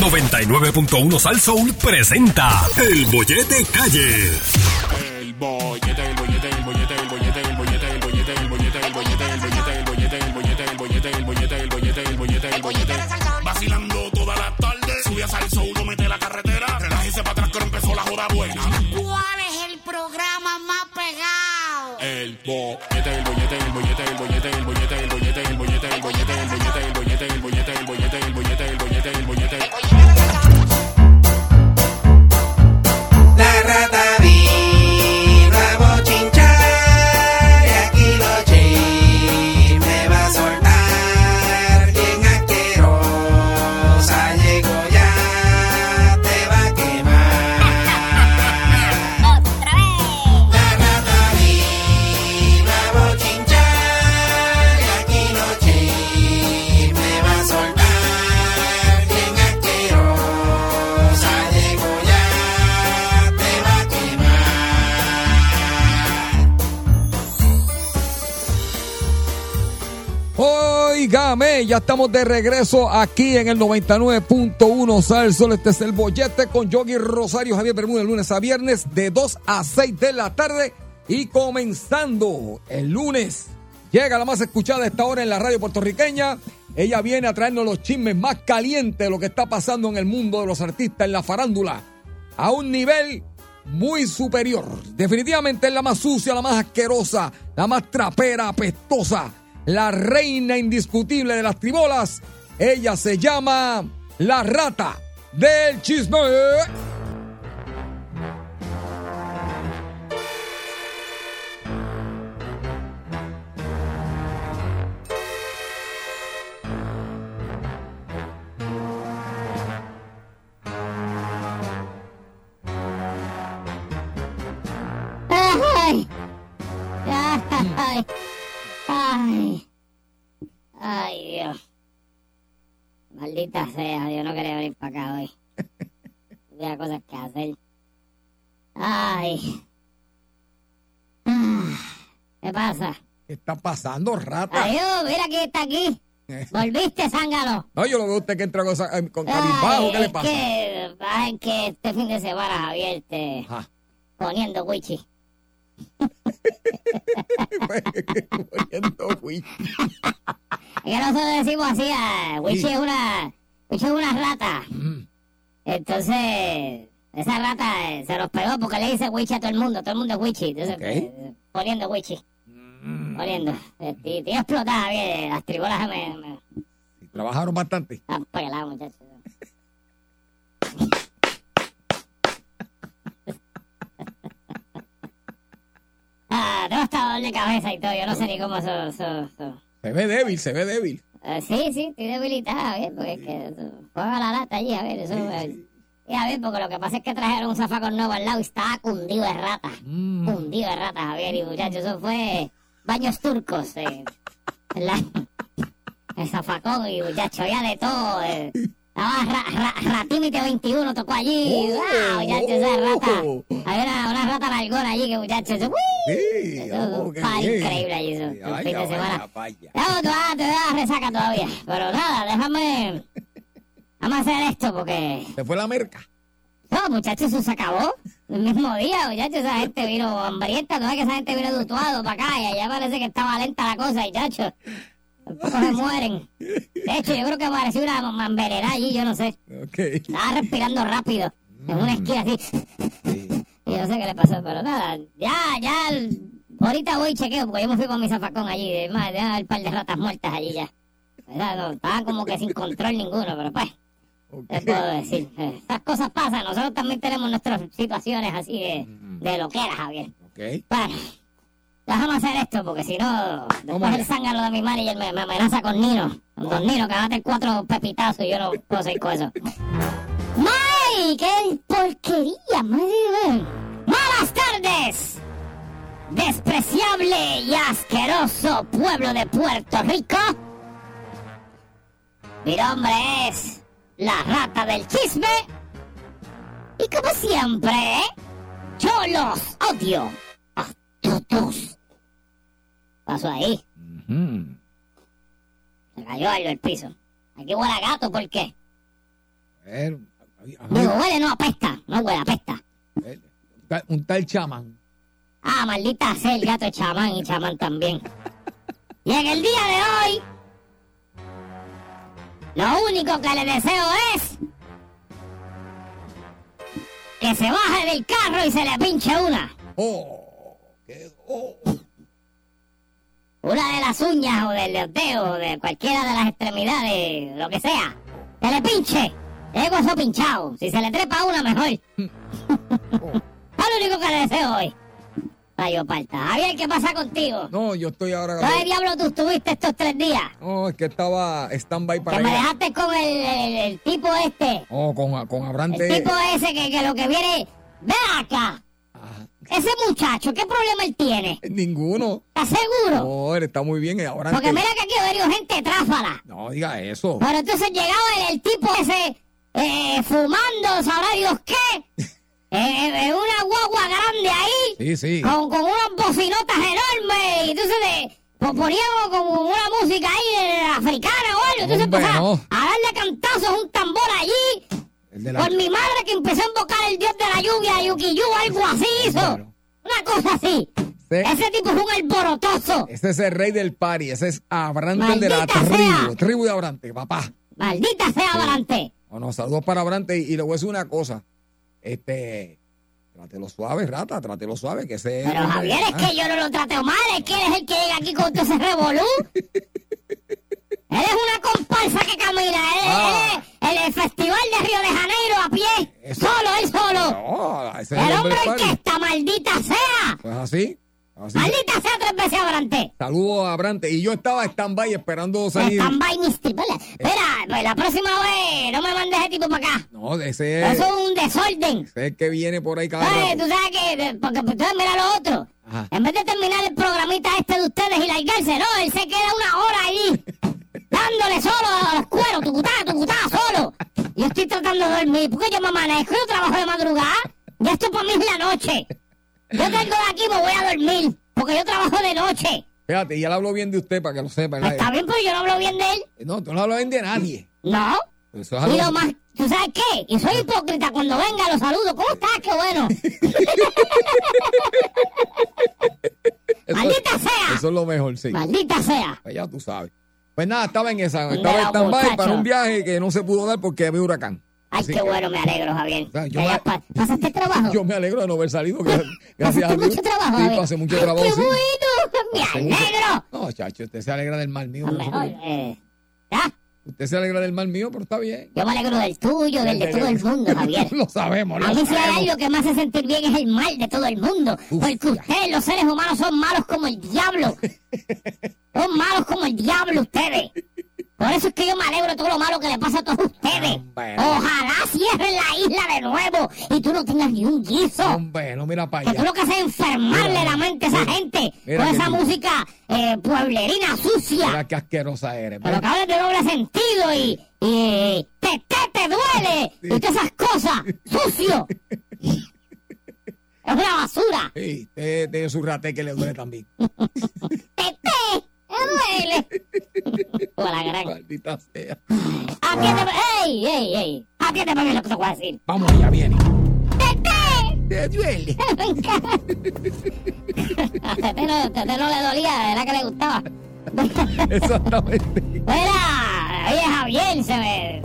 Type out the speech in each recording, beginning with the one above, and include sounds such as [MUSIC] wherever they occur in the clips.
99.1 Sal Soul presenta El Bollete Calle. El bollete, el bollete, el bollete, el bollete, el bollete, el bollete, el bollete, el bollete, el bollete, el bollete, el bollete, el bollete, el bollete, el bollete, el bollete, el bollete. Vacilando toda la tarde, sube a salso, uno mete la ya estamos de regreso aquí en el 99.1 Sal Sol. Este es el bollete con Yogi Rosario Javier Bermúdez, lunes a viernes de 2 a 6 de la tarde. Y comenzando el lunes, llega la más escuchada a esta hora en la radio puertorriqueña. Ella viene a traernos los chismes más calientes de lo que está pasando en el mundo de los artistas, en la farándula, a un nivel muy superior. Definitivamente es la más sucia, la más asquerosa, la más trapera, apestosa, la reina indiscutible de las tribolas. Ella se llama la rata del chisme. Maldita sea, yo no quería venir para acá hoy. [LAUGHS] Había cosas que hacer. ¡Ay! Ah, ¿Qué pasa? ¿Qué está pasando, rata? ¡Adiós! Mira quién está aquí. [LAUGHS] Volviste, zángano. No, yo lo veo a usted que entra con, eh, con cabizbajo. ¿Qué le es pasa? Que, ay, que este fin de semana, Javier, te Ajá. poniendo wichi. [LAUGHS] Que nosotros decimos así, ah, Wichi es una, Wichi es una rata. Mm. Entonces, esa rata eh, se los pegó porque le dice Wichi a todo el mundo, todo el mundo es Wichi. Entonces, Ok. eh, poniendo Wichi, Mm. poniendo. Eh, y Estoy explotada, bien, las tribolas me, me Trabajaron bastante. están peladas, muchachos. Ah, tengo hasta dolor de cabeza y todo, yo no sé ni cómo eso, eso, eso. Se ve débil, se ve débil. Eh, sí, sí, estoy debilitada, bien, porque es que juega la lata allí, a ver, eso. y a ver, porque lo que pasa es que trajeron un zafacón nuevo al lado y estaba cundido de rata. Mm. Cundido de rata, Javier, y muchachos, eso fue baños turcos. Eh, [LAUGHS] la- el zafacón y muchachos, había de todo. Eh. [LAUGHS] Estaba ra, ra, Ratímite 21, tocó allí. Oh. ¡Wow, muchachos, esa rata! Había una, una rata largona allí que, muchachos, eso. Sí, Eso, oh, increíble allí, eso, Vaya, fin de semana. vaya, vaya. No, te vas, te vas a resaca todavía. Pero nada, déjame. Vamos a hacer esto porque. Se fue la merca. No, muchachos, eso se acabó. El mismo día, muchachos, esa gente vino hambrienta. No es que esa gente vino dutuado para acá y allá parece que estaba lenta la cosa. Tampoco se mueren. De hecho, yo creo que pareció una mamberera allí, yo no sé. Ok. Estaba respirando rápido. En una esquina así. Y no sé qué le pasó, pero nada. Ya, ya. Ahorita voy y chequeo, porque yo me fui con mi zafacón allí. De más, ya el par de ratas muertas allí ya. No, estaban como que sin control ninguno, pero pues. ok. ¿Qué puedo decir? Estas cosas pasan. Nosotros también tenemos nuestras situaciones así de, de lo que era, Javier. Ok. Bueno, déjame hacer esto porque si no, después el zángano de mi manager me, me amenaza con Nino. Con Don Nino, que va a meter cuatro pepitazos y yo no puedo seguir con eso. [LAUGHS] ¡May! ¡Qué porquería! madre mía! ¡Malas tardes! Despreciable y asqueroso pueblo de Puerto Rico. Mi nombre es la rata del chisme. Y como siempre, yo los odio todos. Pasó ahí. Mm. Se cayó algo el piso. Aquí huele a gato, ¿por qué? había- Digo, huele, no apesta. No huele, apesta. eh, un tal- chamán. Ah, maldita sea el gato de chamán y chamán también. Y en el día de hoy, lo único que le deseo es que se baje del carro y se le pinche una. Oh. Una de las uñas o del dedo de cualquiera de las extremidades, lo que sea. Se le pinche. Tengo eso pinchado. Si se le trepa una, mejor. [LAUGHS] es lo único que le deseo hoy. Rayo Palta. Javier, ¿qué pasa contigo? No, yo estoy ahora. ¿Dónde diablo tú estuviste estos tres días? No, es que estaba stand-by para Que me dejaste con el, el- el tipo este. Oh, con, con El Abrante. tipo ese que, que lo que viene... Ve acá. Ajá. Ese muchacho, ¿qué problema él tiene? Ninguno. ¿Estás seguro? No, él está muy bien. y Abrante. Porque mira que aquí ha venido gente tráfala. No diga eso. Pero entonces llegaba el, el tipo ese eh, fumando, sabrá Dios qué, [LAUGHS] eh, en una guagua grande ahí, Sí, sí. con, con unas bocinotas enormes, y entonces de, pues poníamos como una música ahí eh, africana o algo, entonces Hombre, empezaba no. a darle cantazos un tambor allí, El de la- por mi madre que empezó a invocar el dios de la lluvia, Yukiyu, algo así hizo, Claro. una cosa así. Sí. Ese tipo es un alborotoso. Ese es el rey del party. Ese es Abrante el de la Maldita tribu. sea. Tribu de Abrante, papá. Maldita sea Adelante. Bueno, saludos para Abrante. Y, y le voy a decir una cosa. Este. Trátelo suave, rata. Trátelo suave. Que ese. Pero Javier, es que yo no lo trateo mal, es que él es el que llega aquí con todo ese revolú. [LAUGHS] Él es una comparsa que camina, él, Ah. él es el festival de Río de Janeiro a pie, solo, él solo. No, ese es el el hombre está, maldita sea. Pues así. así. Maldita sea tres veces adelante. Saludos a Abrante. Y yo estaba stand-by esperando salir. Están vainistipolas. Espera, pues la próxima vez no me mandes ese tipo para acá. No, ese es, Eso es un desorden. ese es el que viene por ahí cada rato. tú sabes que, porque pues, entonces mira lo otro. Ajá. En vez de terminar el programita este de ustedes y largarse, no, él se queda una hora allí, [LAUGHS] dándole solo a los cueros, tucutá, tucutá, solo. Yo estoy tratando de dormir, porque yo me amanezco, yo trabajo de madrugada, ya esto para mí es la noche. Yo salgo de aquí y me voy a dormir, porque yo trabajo de noche. Fíjate, y él habló bien de usted para que lo sepa. Pues está bien, pero yo no hablo bien de él. No, tú no hablas bien de nadie. No. Eso es Y algo- lo más, ¿tú sabes qué? Y soy hipócrita cuando venga, lo saludo. ¿Cómo estás? ¡Qué bueno! [LAUGHS] ¡Maldita sea! Eso es lo mejor, sí. ¡Maldita sea! Pues ya tú sabes. Pues nada, estaba en esa. Estaba en stand-by para un viaje que no se pudo dar porque había huracán. Ay, Así qué que bueno, me alegro, Javier. sea, yo me- pa- ¿Pasaste trabajo? [LAUGHS] Yo me alegro de no haber salido. gra- [LAUGHS] Gracias a ¿Pasaste Dios. mucho trabajo, Sí, pasé mucho Ay, trabajo. ¡Qué sí. bueno! [LAUGHS] ¡Me Pasé mucho- alegro! No, chacho, usted se alegra del mal mío. Mejor, eh, ¿ya? Usted se alegra del mal mío, pero está bien. Yo me alegro del tuyo, del de todo el [LAUGHS] mundo, Javier. lo sabemos, lo A mí si hay algo que me hace sentir bien es el mal de todo el mundo. Uf, porque ustedes, los seres humanos, son malos como el diablo. [LAUGHS] son malos como el diablo ustedes. Por eso es que yo me alegro de todo lo malo que le pasa a todos ustedes. Hombre. Ojalá cierren la isla de nuevo y tú no tengas ni un guiso. Hombre, no mira para Que tú allá. lo que haces es enfermarle Mira, la mente a esa mira, gente mira con esa tú- música eh, pueblerina sucia. Mira qué asquerosa eres. Pero que hablas de doble sentido y, y te, te, te duele y todas esas cosas. Sucio. [LAUGHS] Es una basura. Sí, tiene su rate que le duele también. [LAUGHS] Te, te, duele. O la gran. Maldita sea. Atiéndeme. ¡Ey, ey, ey! Atiéndeme bien lo que te voy a decir. Vamos, ya viene. ¡Te, te! Duele. [LAUGHS] A Tete no, Tete no le dolía, era que le gustaba. Exactamente. Mira, oye Javier, se me...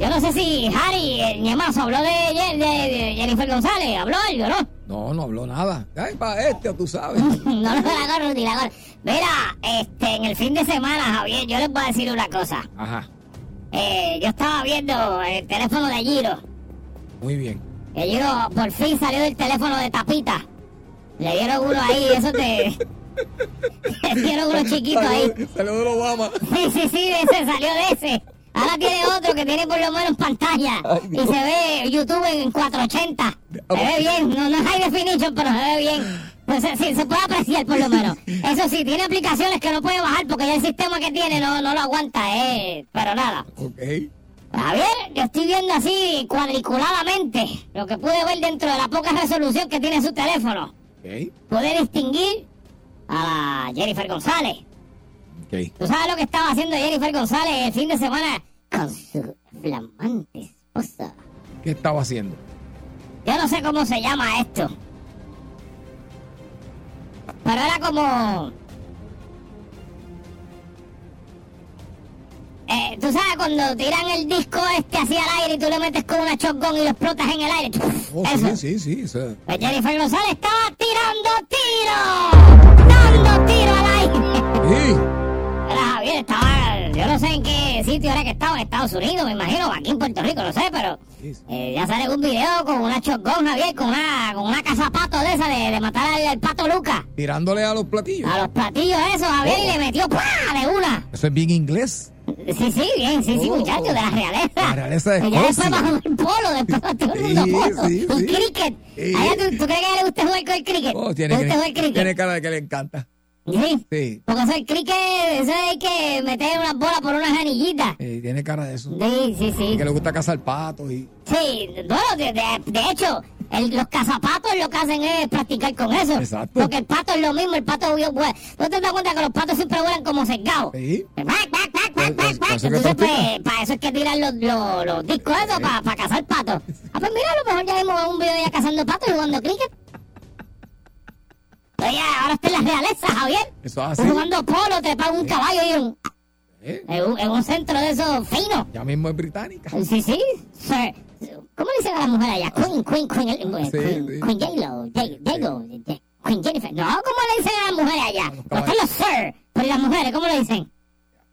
Yo no sé si Harry, el ñemazo, habló de, de- de Jennifer González, habló algo, ¿no? No, no habló nada. Ay, para este, tú sabes. [LAUGHS] No, no la agarro ni la agarro. Mira, este, en el fin de semana, Javier, yo les voy a decir una cosa. Ajá, Eh, yo estaba viendo el teléfono de Giro. muy bien. Que Giro por fin salió del teléfono de tapita. Le dieron uno ahí, eso te... [LAUGHS] Le dieron uno chiquito ahí. Salió- de Obama. Sí, sí, sí, ese, salió de ese. Ahora tiene otro que tiene por lo menos pantalla. Ay, y se ve YouTube en 480. Se ve bien, no, no es high definition, pero se ve bien. Sé, sí, se puede apreciar por lo menos. Eso sí, tiene aplicaciones que no puede bajar porque ya el sistema que tiene no, no lo aguanta, eh. Pero nada. Ok. Javier, yo estoy viendo así cuadriculadamente lo que pude ver dentro de la poca resolución que tiene su teléfono. Ok. Pude distinguir a la Jennifer González. Ok. ¿Tú sabes lo que estaba haciendo Jennifer González el fin de semana con su Flamante esposa. ¿Qué estaba haciendo? Yo no sé cómo se llama esto. Pero era como. Eh, tú sabes cuando tiran el disco este hacia el aire y tú le metes con una shotgun y lo explotas en el aire. Oh, Eso. sí, sí, sí. eso- Pues Jennifer González estaba tirando tiros. Dando tiro al aire. Sí. Era Javier, estaba, yo no sé en qué sitio era que estaba, en Estados Unidos, me imagino, o aquí en Puerto Rico, no sé, pero. Eh, ya sale un video con una shotgun, Javier, con una, con una cazapato de esa de, de matar al, al pato Lucas. Tirándole a los platillos. A los platillos esos, Javier, y le metió ¡pua! de una. Eso es bien inglés. Sí, sí, bien, sí, sí, Oh. muchachos, de la realeza. La realeza de después Escocia. bajó el polo, después todo el mundo Sí, polo. sí, un sí. cricket. A ella, ¿tú, ¿tú crees que a ella le gusta jugar con el cricket? Oh, ¿Le tiene, gusta jugar cricket? tiene cara de que le encanta. Sí. Sí. Porque eso el cricket, eso hay que meter unas bolas por unas anillitas. Eh, tiene cara de eso. Sí, sí, sí. Que le gusta cazar patos y. Sí, bueno, de, de- de hecho, el- los cazapatos lo que hacen es practicar con eso. Exacto. Porque el pato es lo mismo, el pato vuela. ¿No te das cuenta que los patos siempre vuelan como sesgados? Sí. Back, back, back, back, Pues- back, pues, Entonces, pues, para eso es que tiran los, los, los discos esos, para cazar patos. Ah, pues mira, a lo mejor ya vimos un video de ella cazando patos y jugando cricket. Oye, ahora está en la realeza, Javier. Eso es así. Jugando polo, trepa un caballo y un, Eh, en, un, en un centro de esos finos. Ya mismo es británica. Sí, sí. Sir. ¿Cómo le dicen a la mujer allá? Queen, Queen, Queen, eh, Queen, sí. Queen J-Lo, J-Lo, J- Queen Jennifer. No, ¿cómo le dicen a las mujeres allá? No están los Sir, pero ¿y las mujeres cómo le dicen?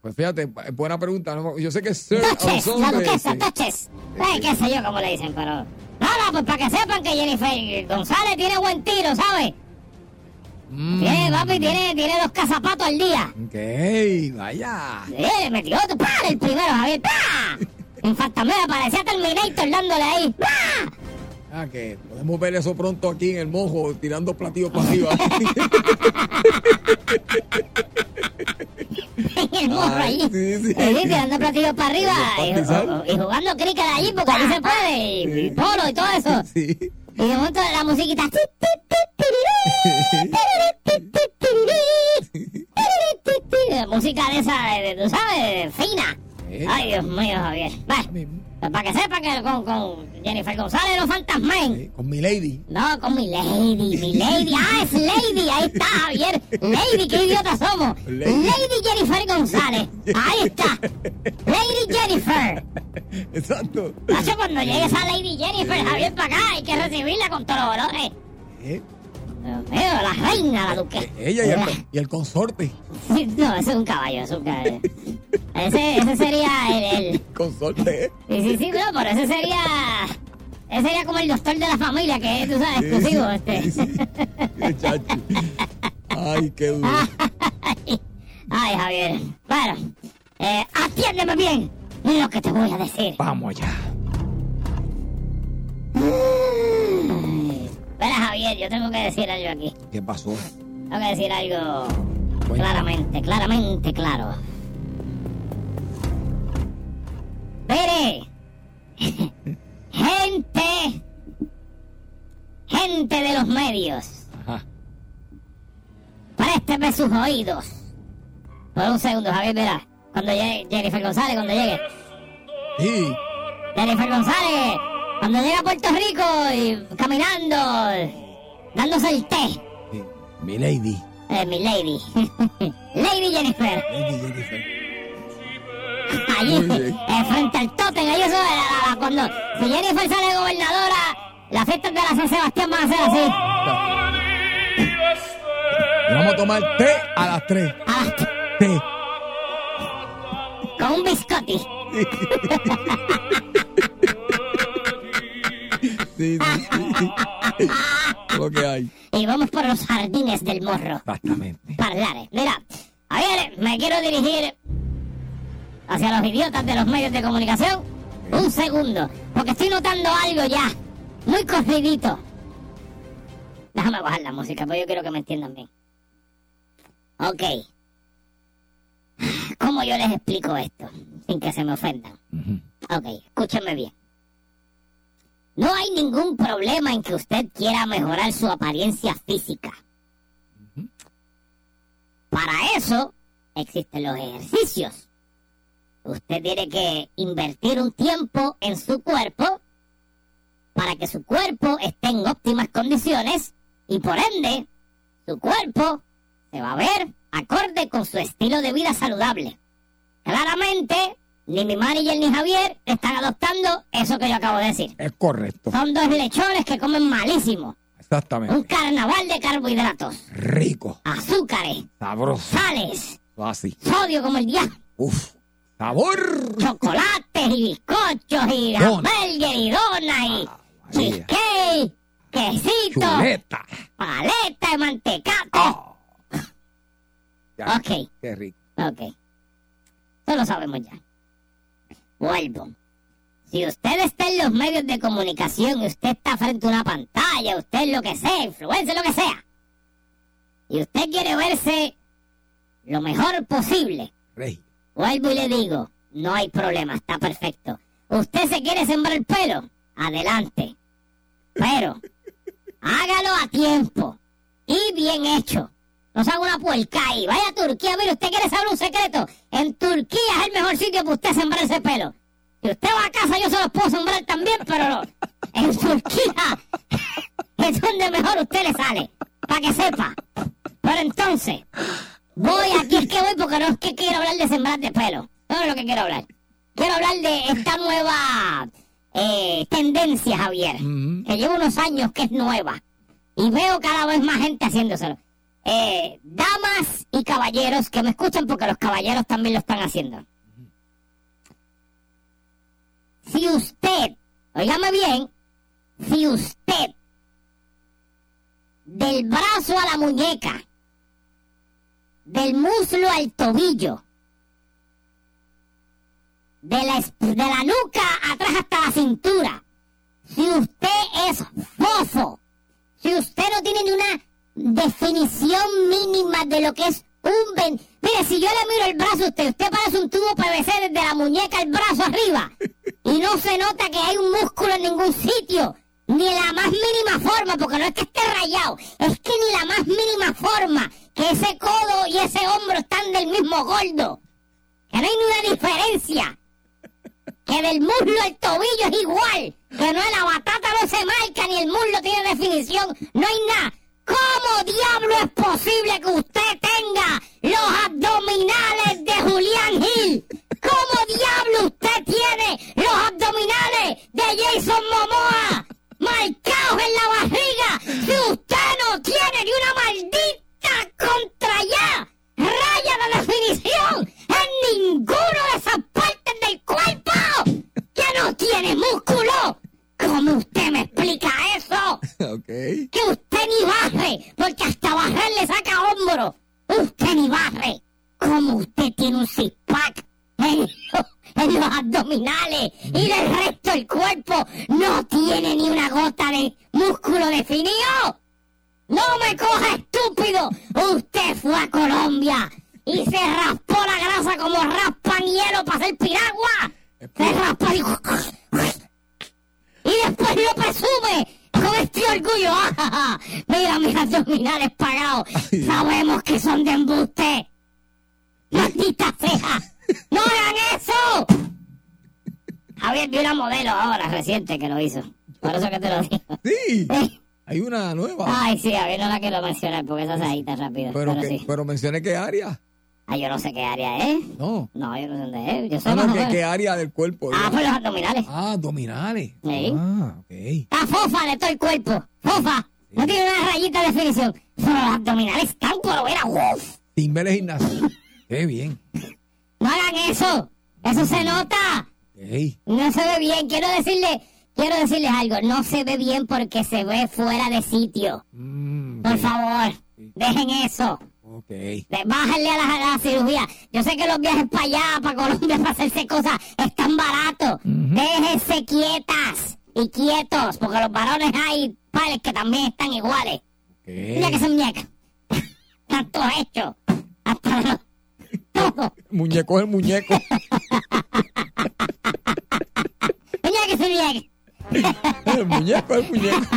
Pues fíjate, buena pregunta. Yo sé que es Sir Duchess, la duquesa, sí. Duchess. Eh, qué sé yo cómo le dicen, pero... No, pues para que sepan que Jennifer González tiene buen tiro, ¿sabes? Mm, Tiene, papi, tiene, tiene dos cazapatos al día. Ok, vaya. Sí, le metió otro, ¡pah! El primero, Javier, ¡pah! Infantamera, parecía Terminator dándole ahí, ¡pah! Ah, que podemos ver eso pronto aquí en el mojo, tirando platillos para arriba. [LAUGHS] en el Ay, allí. sí, sí. Sí, tirando platillos para arriba y, y jugando cricket allí porque allí se puede y, y polo y todo eso. sí. Y de momento la musiquita. Música de esa, de- tú sabes, fina. Ay, Dios mío, Javier. Mismo. pues para que sepan que con, con Jennifer González los fantasmen. Sí, Con mi lady. No, con mi lady, mi lady. Ah, es lady. Ahí está, Javier. Lady, qué idiotas somos. Lady. Lady Jennifer González. Ahí está. Lady Jennifer. Exacto. Nacho, cuando llegue esa Lady Jennifer, Javier, para acá, hay que recibirla con todos los olores. Eh, la reina, la duquesa. ella y el, y el consorte. Sí, [LAUGHS] No, ese es un caballo, es un caballo. Ese, ese sería el, el- [LAUGHS] Consorte, ¿eh? Sí, sí, sí, no, pero ese sería... Ese sería como el doctor de la familia, que es, tú sabes, exclusivo, este. Sí, sí. Chacho. Ay, qué duro. [LAUGHS] Ay, Javier. Bueno, eh, atiéndeme bien lo que te voy a decir. Vamos allá. [GASPS] Verá, Javier, yo tengo que decir algo aquí. ¿Qué pasó? Tengo que decir algo claramente, claramente claro. Mire, gente, gente de los medios, Ajá. présteme sus oídos. Por un segundo, Javier, verá. Cuando llegue Jennifer González, cuando llegue. Sí. Jennifer González, cuando llega a Puerto Rico y caminando, dándose el té. sí. Mi lady. Eh, mi lady. [LAUGHS] lady Jennifer. Lady Jennifer. Allí, eh, frente al tótem, ahí eso, eh, la- la- cuando si Jennifer sale gobernadora, las fiestas de la San Sebastián van a ser así. Y vamos a tomar té a las 3. a las- Té. con un biscotti. [LAUGHS] Sí, sí, sí. [LAUGHS] Lo que hay. Y vamos por los jardines del morro. Exactamente. Parlare. Mira, a ver, me quiero dirigir hacia los idiotas de los medios de comunicación. Un segundo, porque estoy notando algo ya. Muy corridito. Déjame bajar la música, porque yo quiero que me entiendan bien. Ok. ¿Cómo yo les explico esto? Sin que se me ofendan. Ujú. Ok, escúchenme bien. No hay ningún problema en que usted quiera mejorar su apariencia física. Para eso existen los ejercicios. usted tiene que invertir un tiempo en su cuerpo para que su cuerpo esté en óptimas condiciones y por ende su cuerpo se va a ver acorde con su estilo de vida saludable. Claramente, ni mi manager ni Javier están adoptando eso que yo acabo de decir. Es correcto. Son dos lechones que comen malísimo. Un Exactamente. carnaval de carbohidratos, Rico. azúcares, Sabroso. sales, Así. sodio como el diablo, Uf. Sabor. chocolates y bizcochos y hamburgues y donas y María. cheesecake, quesito, Chuleta. paleta de mantecate. Ah. [LAUGHS] Ya. Ok. Qué rico. Ok. Eso lo sabemos ya. Vuelvo. Si usted está en los medios de comunicación y usted está frente a una pantalla, usted es lo que sea, influencer, lo que sea, y usted quiere verse lo mejor posible, Rey. vuelvo y le digo, no hay problema, está perfecto. ¿Usted se quiere sembrar el pelo? Adelante. Pero, hágalo a tiempo y bien hecho. No se haga una puerca ahí. Vaya a Turquía, mire, usted quiere saber un secreto. En Turquía es el mejor sitio para usted sembrar ese pelo. Si usted va a casa, yo se los puedo sembrar también, pero no. En Turquía [LAUGHS] es donde mejor usted le sale. Para que sepa. Pero entonces, voy aquí es que voy porque no es que quiero hablar de sembrar de pelo. No es lo que quiero hablar. Quiero hablar de esta nueva eh, tendencia, Javier. Que lleva unos años que es nueva. Y veo cada vez más gente haciéndoselo. Eh, damas y caballeros que me escuchan porque los caballeros también lo están haciendo. Si usted, óigame bien, si usted del brazo a la muñeca, del muslo al tobillo, de la, de la nuca atrás hasta la cintura, si usted es fofo, si usted no tiene ni una definición mínima de lo que es un ven... Mire, si yo le miro el brazo a usted, usted parece un tubo PVC desde la muñeca al brazo arriba. Y no se nota que hay un músculo en ningún sitio. Ni la más mínima forma, porque no es que esté rayado, es que ni la más mínima forma que ese codo y ese hombro están del mismo gordo. Que no hay ni una diferencia que del muslo al tobillo es igual, que no la batata no se marca ni el muslo tiene definición, no hay nada. ¿Cómo diablo es posible que usted tenga los abdominales de Julián Gil? ¿Cómo diablo usted tiene los abdominales de Jason Momoa marcados en la barriga si usted no tiene ni una maldita contra allá raya de definición en ninguno de esas partes del cuerpo que no tiene músculo. ¿Cómo usted me explica eso? [LAUGHS] Que usted ni barre, porque hasta barrer le saca hombro. Usted ni barre. ¿Cómo usted tiene un six-pack en, lo- en los abdominales y del resto del cuerpo no tiene ni una gota de músculo definido? ¡No me coja estúpido! Usted fue a Colombia y se raspó la grasa como raspan hielo para hacer piragua. Se raspa y... Y después lo presume con este orgullo. ¡Ah! [LAUGHS] Mira mis abdominales pagados. [LAUGHS] Sabemos que son de embuste. ¡Maldita sea! ¡No hagan eso! [LAUGHS] Javier, vi una modelo ahora reciente que lo hizo. Por eso que te lo digo. Sí. Hay una nueva. Ay, sí, a ver, no la quiero mencionar porque esa se agita rápido. pero, Pero, que, sí. pero mencioné qué área. Ah, yo no sé qué área es. No. No, yo no sé dónde es. Yo sé No, no, ¿qué, área del cuerpo? Ah, digo. pues los abdominales. Ah, abdominales. Sí. Ah, ok. Está fofa de todo el cuerpo. Fofa. No tiene una rayita de definición. Pero los abdominales están por ver a. Timber de gimnasio. Qué bien. No hagan eso. Eso se nota. Ok. No se ve bien. Quiero decirle, quiero decirles algo. No se ve bien porque se ve fuera de sitio. Mm, Por favor, dejen eso. Ok. Bájenle a la, a la cirugía. Yo sé que los viajes para allá, para Colombia, para hacerse cosas, están baratos. Déjense quietas y quietos, porque los varones hay pares que también están iguales. Mira que Ok. se muñeca. Están [LAUGHS] todos hechos. Hasta los... Todo. Muñeco es el muñeco. [LAUGHS] Mira que se muñeca. El muñeco, el muñeco.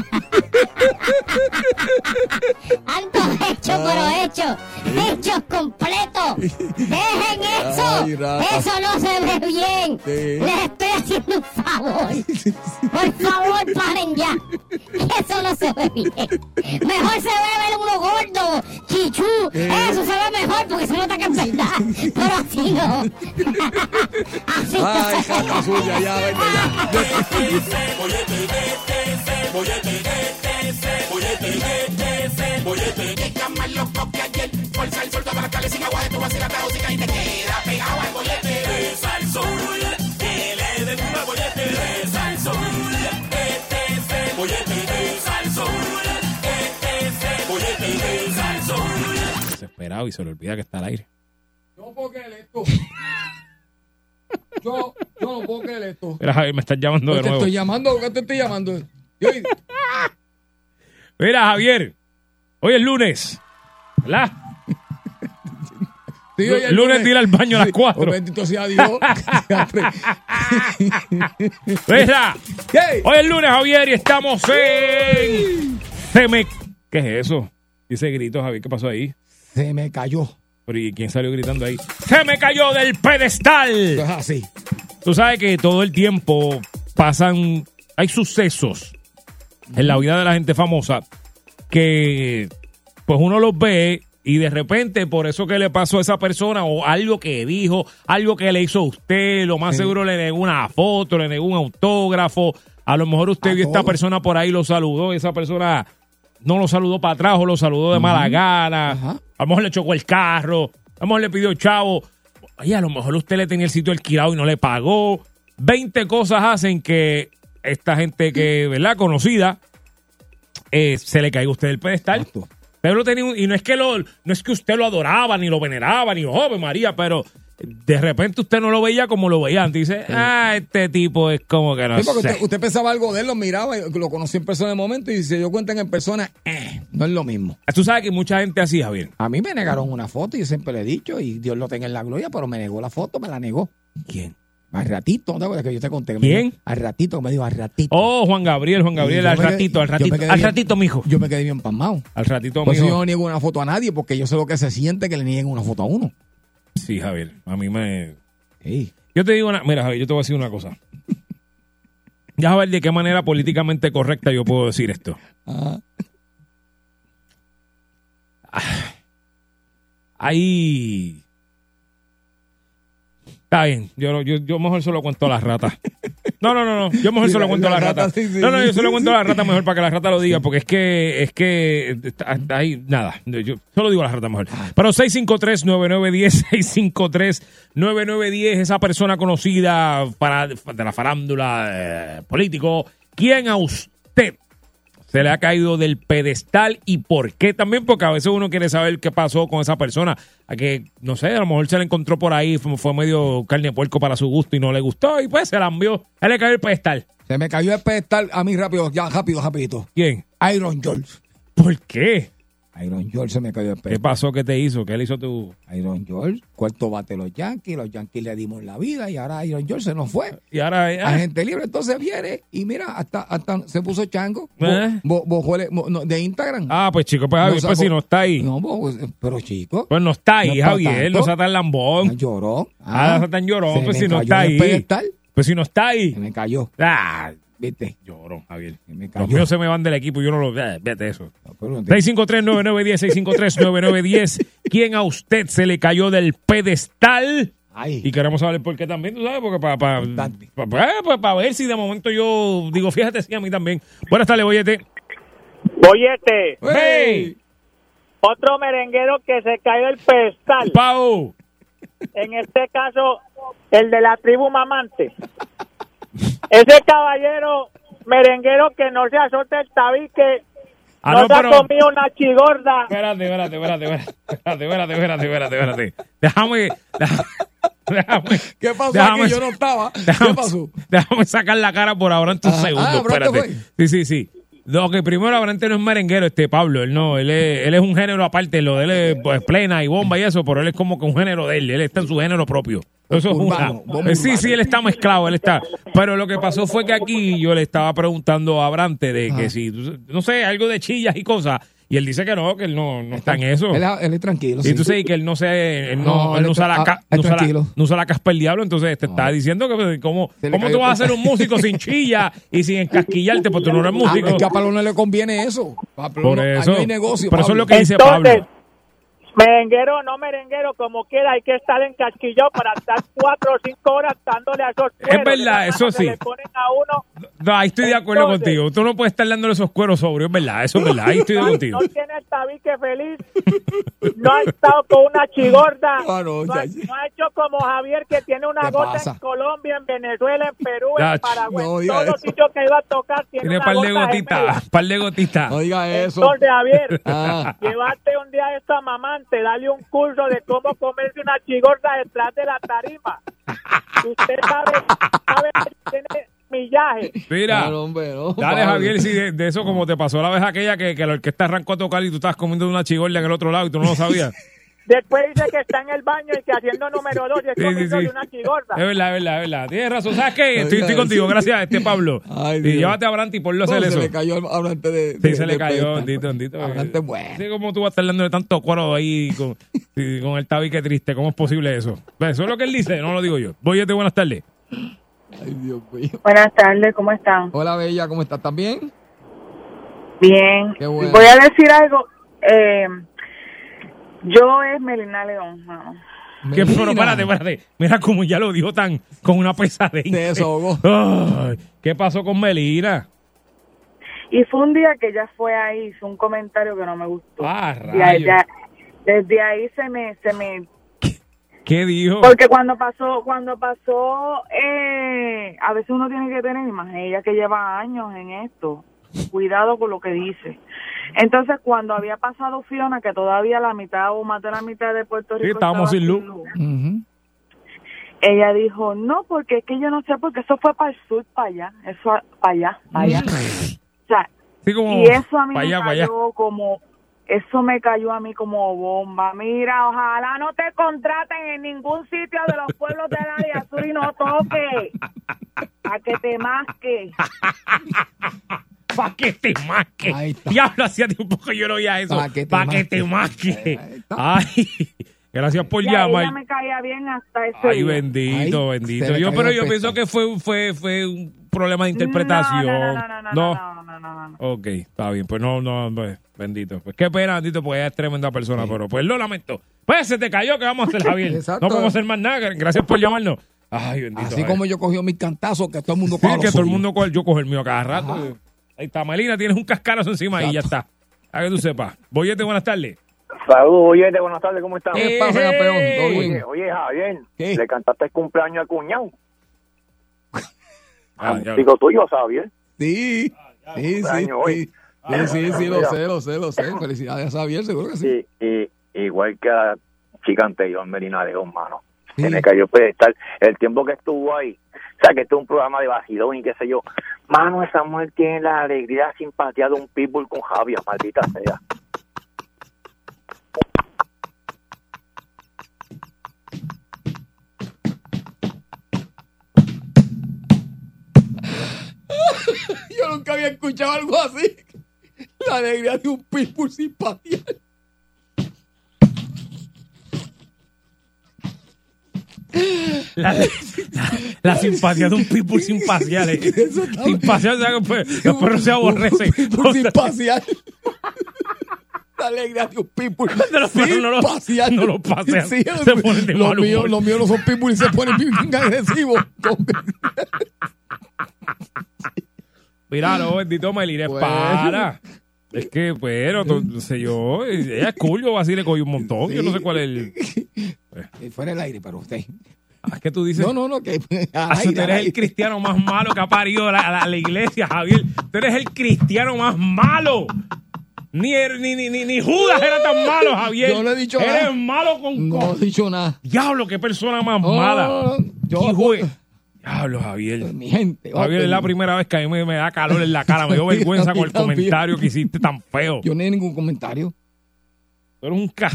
Algo hecho, pero hecho. Hechos completos. Dejen eso. Ay, eso no se ve bien. Sí. Les estoy haciendo un favor. Por favor, paren ya. Eso no se ve bien. Mejor se ve ver uno gordo, chichú. Eso se ve mejor porque se nota que es verdad. Pero así no. así no Ay, se ve. suya, ya, venga, ya. Llegan más locos que ayer. Fuerza el sol, todas las calles sin agua de tu vacila, música y te queda pegado al bollete. Besa al sol, que le den un bollete. Besa al sol, el bollete. Besa al sol, este el bollete. Besa al sol. Desesperado y se le olvida que está al aire. [LAUGHS] Yo no puedo creer esto. Yo, yo no puedo creer esto. Mira, Javier, me estás llamando de te nuevo. estoy llamando, ¿por qué te estoy llamando? Yo- [LAUGHS] Mira, Javier, hoy es lunes, ¿verdad? Sí, es Lunes ir al baño a las Sí, cuatro. oh, bendito sea Dios. [LAUGHS] Hoy es lunes, Javier, y estamos en... Se me... ¿Qué es eso? Dice grito, Javier, ¿qué pasó ahí? Se me cayó. Pero, ¿y quién salió gritando ahí? ¡Se me cayó del pedestal! es así. Tú sabes que todo el tiempo pasan, hay sucesos en la vida de la gente famosa que pues uno los ve y de repente por eso que le pasó a esa persona o algo que dijo, algo que le hizo a usted, lo más Sí. seguro le negó una foto, le negó un autógrafo, a lo mejor usted A vio a esta persona por ahí, lo saludó, y esa persona no lo saludó para atrás o lo saludó de mala gana, a lo mejor le chocó el carro, a lo mejor le pidió chavo, Oye, a lo mejor usted le tenía el sitio alquilado y no le pagó. 20 cosas hacen que esta gente que, ¿verdad? Conocida, eh, se le caiga a usted del pedestal. Exacto. Pero tenía un- y no es que lo, no es que usted lo adoraba, ni lo veneraba, ni joven María, pero de repente usted no lo veía como lo veía antes. Dice, ah, este tipo es como que no Sí, porque sé. usted, usted pensaba algo de él, lo miraba, y lo conocí en persona de momento y se dio cuenta que en persona eh, no es lo mismo. Tú sabes que mucha gente así, Javier. A mí me negaron una foto y yo siempre le he dicho, y Dios lo tenga en la gloria, pero me negó la foto, me la negó. ¿Quién? Al ratito, ¿no te acuerdas que yo te conté? ¿Quién? al ratito, me dijo, al ratito. Oh, Juan Gabriel, Juan Gabriel, al quedé- ratito, al ratito, al bien- ratito, mijo. Yo me quedé bien pasmado. Al ratito, Por eso yo mijo. no niego una foto a nadie, porque yo sé lo que se siente que le nieguen una foto a uno. Sí, Javier, a mí me... Yo te digo una... Mira, Javier, yo te voy a decir una cosa. [LAUGHS] Ya a ver de qué manera políticamente correcta yo puedo decir esto. Ajá. Hay... Está bien, yo, yo, yo mejor se lo cuento a las ratas. No, no, no, no, yo mejor Sí, se lo cuento a la las rata, ratas. sí, sí, No, no, yo se lo cuento a las ratas mejor para que la rata lo diga, porque es que, es que, ahí, nada, yo solo digo a las ratas mejor. Pero 653-9910, 653-9910, [LAUGHS] esa persona conocida para, de la farándula eh, político, ¿quién a usted se le ha caído del pedestal y por qué también, porque a veces uno quiere saber qué pasó con esa persona, a que, no sé, a lo mejor se le encontró por ahí, fue, fue medio carne de puerco para su gusto y no le gustó y pues se la envió. Él le cayó el pedestal. Se me cayó el pedestal a mí rápido, ya rápido, rapidito. ¿Quién? Iron George. ¿Por qué? Iron George se me cayó el ¿Qué pedestal. pasó? ¿Qué te hizo? ¿Qué le hizo tu...? Iron George, cuarto bate los Yankees, los Yankees le dimos la vida y ahora Iron George se nos fue. Y ahora... eh, Agente libre, entonces viene y mira, hasta, hasta se puso chango. ¿Eh? bo- bo- no, de Instagram. Ah, pues chico, pues No Javier, pues si no está ahí. No, bo- pero chico. Pues no está ahí, No está Javier, tanto. no sea tan lambón. Lloró. Ah, no sea tan llorón, pues si no está ahí. pedestal, Pues si no está ahí. Se me cayó, Ah, ¿viste? llorón, Javier. Me Los míos se me van del equipo y yo no lo... eh, Vete eso. No, pero- 653-9910, 653-9910. ¿Quién a usted se le cayó del pedestal? Ay, Y queremos saber por qué también, tú sabes, porque para para Importante. ver si de momento yo digo, fíjate, sí, a mí también. Buenas tardes, Boyete. Boyete, ¡Ey! otro merenguero que se cayó del pedestal. Pau. En este caso, el de la tribu mamante. Ese caballero merenguero que no se azota el tabique, ah, no, no, se ha comido una chigorda. Espérate, espérate, espérate, espérate, espérate, espérate, espérate, espérate. Déjame, déjame, déjame. ¿Qué pasó? Déjame, aquí yo no estaba. ¿Qué pasó? Déjame sacar la cara por ahora en tus ah, segundos. Este espérate. Sí, sí, sí. No, que primero Abrante no es merenguero, este Pablo, él no, él es, él es un género aparte, lo de él es pues, plena y bomba y eso, pero él es como que un género de él, él está en su género propio. Eso es una- Sí, sí, él está mezclado, él está. Pero lo que pasó fue que aquí yo le estaba preguntando a Abrante de que Ajá. si, no sé, algo de chillas y cosas, y él dice que no, que él no, no está en eso. Él, es- él es tranquilo. Y sí. tú sabes que él no se, él no, No, él él no usa, la, ca- ah, no usa la- tranquilo. no usa la caspa del diablo, entonces te está diciendo que pues, cómo, cómo tú vas a el- ser un músico [LAUGHS] sin chilla y sin encasquillarte porque tú no eres Ah, músico. es que a Pablo no le conviene eso. Pablo Por eso, no hay negocio. por eso es lo que dice Entonces, Pablo. Merenguero o no merenguero, como quiera, hay que estar en casquillo para estar [LAUGHS] cuatro o cinco horas dándole a esos Es cueros verdad, la mano eso sí. le ponen a uno. No, ahí estoy de acuerdo Entonces- contigo. Tú no puedes estar dándole esos cueros sobre, es verdad, eso es verdad. Ahí estoy de No, [LAUGHS] contigo. no tiene el tabique feliz, no ha estado con una chigorda, [LAUGHS] Ah, no, no, ha, ya- no ha hecho como Javier que tiene una ¿Qué gota pasa? en Colombia, en Venezuela, en Perú, Ya, en Paraguay, no todos los sitios que iba a tocar tiene, Tiene una par de gotitas, par de gotitas. No diga eso. Entonces, Javier, Ah. Llevarte un día esto a mamante, dale un curso de cómo comerse una chigorda detrás de la tarima. Usted sabe, sabe que tiene millaje. Mira, No, hombre, no, dale. Javier, si de, de eso como te pasó la vez aquella que, que la orquesta arrancó a tocar y tú estabas comiendo una chigorda en el otro lado y tú no lo sabías. [LAUGHS] Después dice que está en el baño y que haciendo número dos y es Sí, sí, sí. de una chigorda. Es verdad, es verdad, es verdad. Tienes razón. ¿Sabes qué? Estoy, contigo. Gracias, este Pablo. Ay, y llévate a Branti por no hacer eso. se le cayó al- hablante de. Sí, de- se le de cayó, bendito, bendito. Hablante bueno. Sí, como tú vas a estar dándole tanto cuero ahí con, sí, con el tabique triste. ¿Cómo es posible eso? Eso es lo que él dice, no lo digo yo. Voy de buenas tardes. Ay, Dios mío. Buenas tardes, ¿cómo están? Hola, Bella, ¿cómo estás? ¿También? Bien. Qué bueno. Voy a decir algo. Eh, yo es Melina León. ¿Qué, pero espérate, espérate. Mira cómo ya lo dijo tan con una pesadez. Se desahogó. [LAUGHS] Ay, ¿Qué pasó con Melina? Y fue un día que ella fue ahí, hizo un comentario que no me gustó. Ah, Y ya- desde ahí se me, se me, ¿Qué dijo? porque cuando pasó, cuando pasó, eh, a veces uno tiene que tener, más ella que lleva años en esto, cuidado con lo que dice. Entonces, cuando había pasado Fiona, que todavía la mitad o más de la mitad de Puerto Rico Sí, estábamos estaba sin luz. Ella dijo, no, porque es que yo no sé, porque eso fue para el sur, para allá, eso para allá, para allá. o sea, Sí, como y eso a mí allá, me allá. cayó como, eso me cayó a mí como bomba. Mira, ojalá no te contraten en ningún sitio de los pueblos del área sur y no toque, a que te masque. Pa' que te masque. Ahí está. Diablo, hacía tiempo que yo no oía eso. Pa' que te Pa' que te. Ay, gracias por Ya, llamar. ella me caía bien hasta ese Ay, día. bendito, Ay, bendito. Yo, pero yo pienso que fue, fue, fue un problema de interpretación. No, no, no, no, no, no. Ok, está bien. Pues no, no, pues, bendito. Pues qué pena, bendito, porque ella es tremenda persona, pero pues lo lamento. Pues se te cayó, ¿qué vamos a hacer, Javier? Exacto. No podemos hacer más nada. Gracias por llamarnos. Ay, bendito. Así como yo cogí mis cantazos, que todo el mundo Sí, que todo el mundo coge, yo cojo el mío cada rato. Ajá. Ahí está, Melina, tienes un cascarazo encima y ya está. A que tú sepas. Boyete, buenas tardes. Saludos, oye, buenas tardes, ¿cómo estás? ¿Qué pasa, campeón? ¿Todo bien? Oye, oye, Javier, ¿Qué? le cantaste el cumpleaños al cuñado. Ah. Digo tuyo, Javier. Sí, sí, sí, hoy. sí. Sí, sí, sí, lo sé, lo sé, lo sé. Felicidades a Javier, seguro que sí. Y, y- igual que la chica anterior, Melina León, mano. Sí. Se me cayó el pedestal. El tiempo que estuvo ahí, o sea, que esto es un programa de vacilón y qué sé yo. Mano, esa mujer tiene la alegría, simpatía de un pitbull con Javier, maldita sea. [LAUGHS] Yo nunca había escuchado algo así. La alegría de un pitbull simpático. La, la- la simpatía de un pitbull sin pasear. eh. [LAUGHS] Sin pasear, o sea, que pues, los perros se aborrecen. Pitbull sin pasear. La alegría de un pitbull De los sin no lo- pasear. no lo pasean. Sí, Se ponen de los mal míos, los míos no son pitbull y se ponen bien agresivos. Mira, no, [LAUGHS] bendito Melina, es Pues. para. Es que, to- no sé yo, ella es cool, yo así le cogí un montón. Yo no sé cuál es el. Eh, Fuera el aire, pero usted. Ah, es que tú dices. No, no, no, que. Ah, al tú aire, al eres el aire. cristiano más malo que ha parido la, la- la iglesia, Javier. Tú eres el cristiano más malo. Ni, er- ni, ni, ni, ni Judas era tan malo, Javier. Yo no he dicho Eres nada. malo con, No con- he dicho nada. Diablo, qué persona más No, mala. yo- Hijo de- Hablo, Javier. Mi gente. Javier, es la primera vez que a mí me, me da calor en la cara. Me dio [LAUGHS] vergüenza con el comentario que hiciste tan feo. Yo no hay ningún comentario. Tú eres un ca.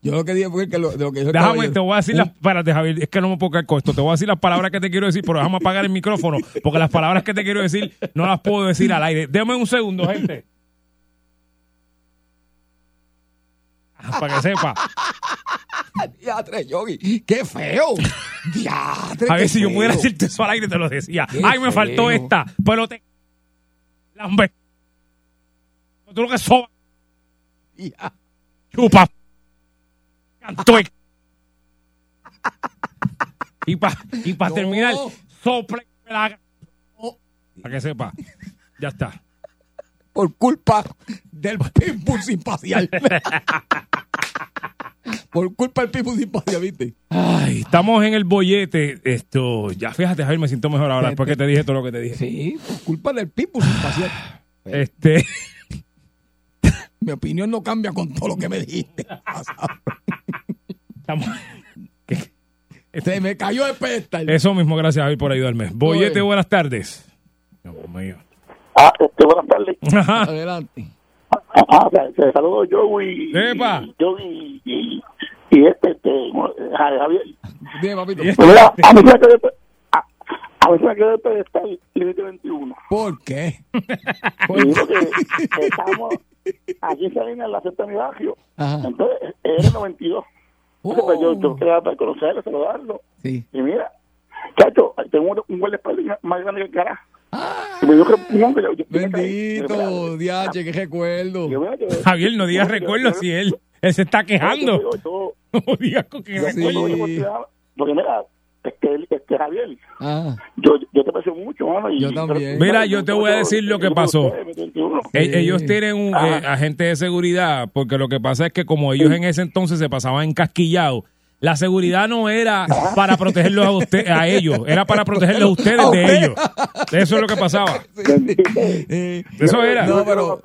Yo lo que dije fue que lo, de lo que el Déjame, caballero. te voy a decir las. Espérate, Javier, es que no me puedo quedar con esto. Te voy a decir las palabras que te quiero decir, pero déjame apagar el micrófono, porque las palabras que te quiero decir no las puedo decir al aire. Déjame un segundo, gente. Para que sepa. Diatre, Yogi. ¡Qué feo! Diatre, A ver si yo pudiera decirte eso al aire, te lo decía. Qué Ay, me faltó esta. Pero te. Lambe. Tú lo que soba. Chupa. Cantó. Y para y pa No. terminar, sople. la-. Para que sepa. Ya está. Por culpa del pitbull sin pasear. [LAUGHS] Por culpa del pitbull sin pasear, ¿viste? Ay, estamos en el bollete. Esto, ya fíjate, Javier, me siento mejor ahora después que te dije todo lo que te dije. Sí, por culpa del pitbull sin pasear. [SIGHS] Este, [LAUGHS] Mi opinión no cambia con todo lo que me dijiste. estamos- [LAUGHS] Se me cayó el pedestal. eso mismo, gracias, Javier, por ayudarme. Bollete, buenas tardes. Dios mío. Ah, este, buenas tardes. Ajá. Adelante. Ah, te saludo yo y, Epa. y yo y, y, y este, este, Javier. Dime, papito. Y- Pues mira, a mí me pe- a, a mí me pedestal límite 21. ¿Por qué? Digo que estamos aquí en Salinas, en la sexta de mi barrio. Ajá. Entonces, era el 92. Entonces, pues, yo, yo Oh. quería para conocerlo, saludarlo. Sí. Y mira, chacho, tengo un, un guardaespaldas más grande que el carajo. Ah, Y me dijo que no, que yo, yo, yo bendito, diache, qué recuerdo. Yo, yo- Javier, no digas yo- recuerdo yo- si él, él se está yo- quejando. yo- yo- [LAUGHS] No digas con que yo- recuerdo. yo- yo- yo- Porque mira, este, este Javier, Ah, yo, yo te aprecio mucho, mano. y- Yo también. Mira, yo te voy a decir lo que pasó. E- Sí. Ellos tienen un eh, agente de seguridad, porque lo que pasa es que como ellos en ese entonces se pasaban encasquillados, la seguridad no era para protegerlos a usted, a ellos, era para protegerlos a ustedes de ellos. Eso es lo que pasaba. Eso era. No, No, pero-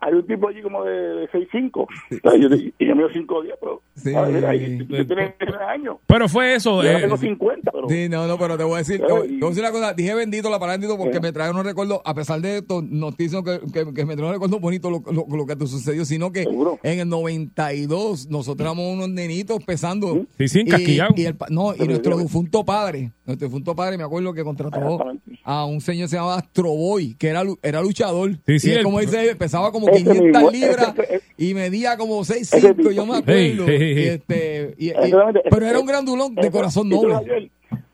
hay un tipo allí como de, de 6'5". O sea, yo, y yo mido 5'10", pero... Sí. a ver, y- yo tengo 19 años. Pero fue eso. Yo eh, tengo 50, pero... Sí, no, no, pero te voy a decir, te voy, te voy a decir una cosa. Dije bendito la palabra bendito porque me trae unos recuerdos, a pesar de esto, noticias que, que, que me trae unos recuerdos bonitos lo, lo, lo que te sucedió, sino que Seguro. en el 92 nosotros éramos unos nenitos pesando. Sí, sí, y, encasquillados. y el pa- no, y nuestro difunto padre, nuestro difunto padre, me acuerdo que contrató a un señor que se llamaba Astroboy, que era, era luchador. Sí, sí, y él, el- como dice, pesaba como Ese 500 mismo, libras ese- ese- y medía como 6'5", ese tipo, yo me acuerdo. Sí, sí, sí. Y este, y- y- pero era un grandulón de Ese- corazón noble.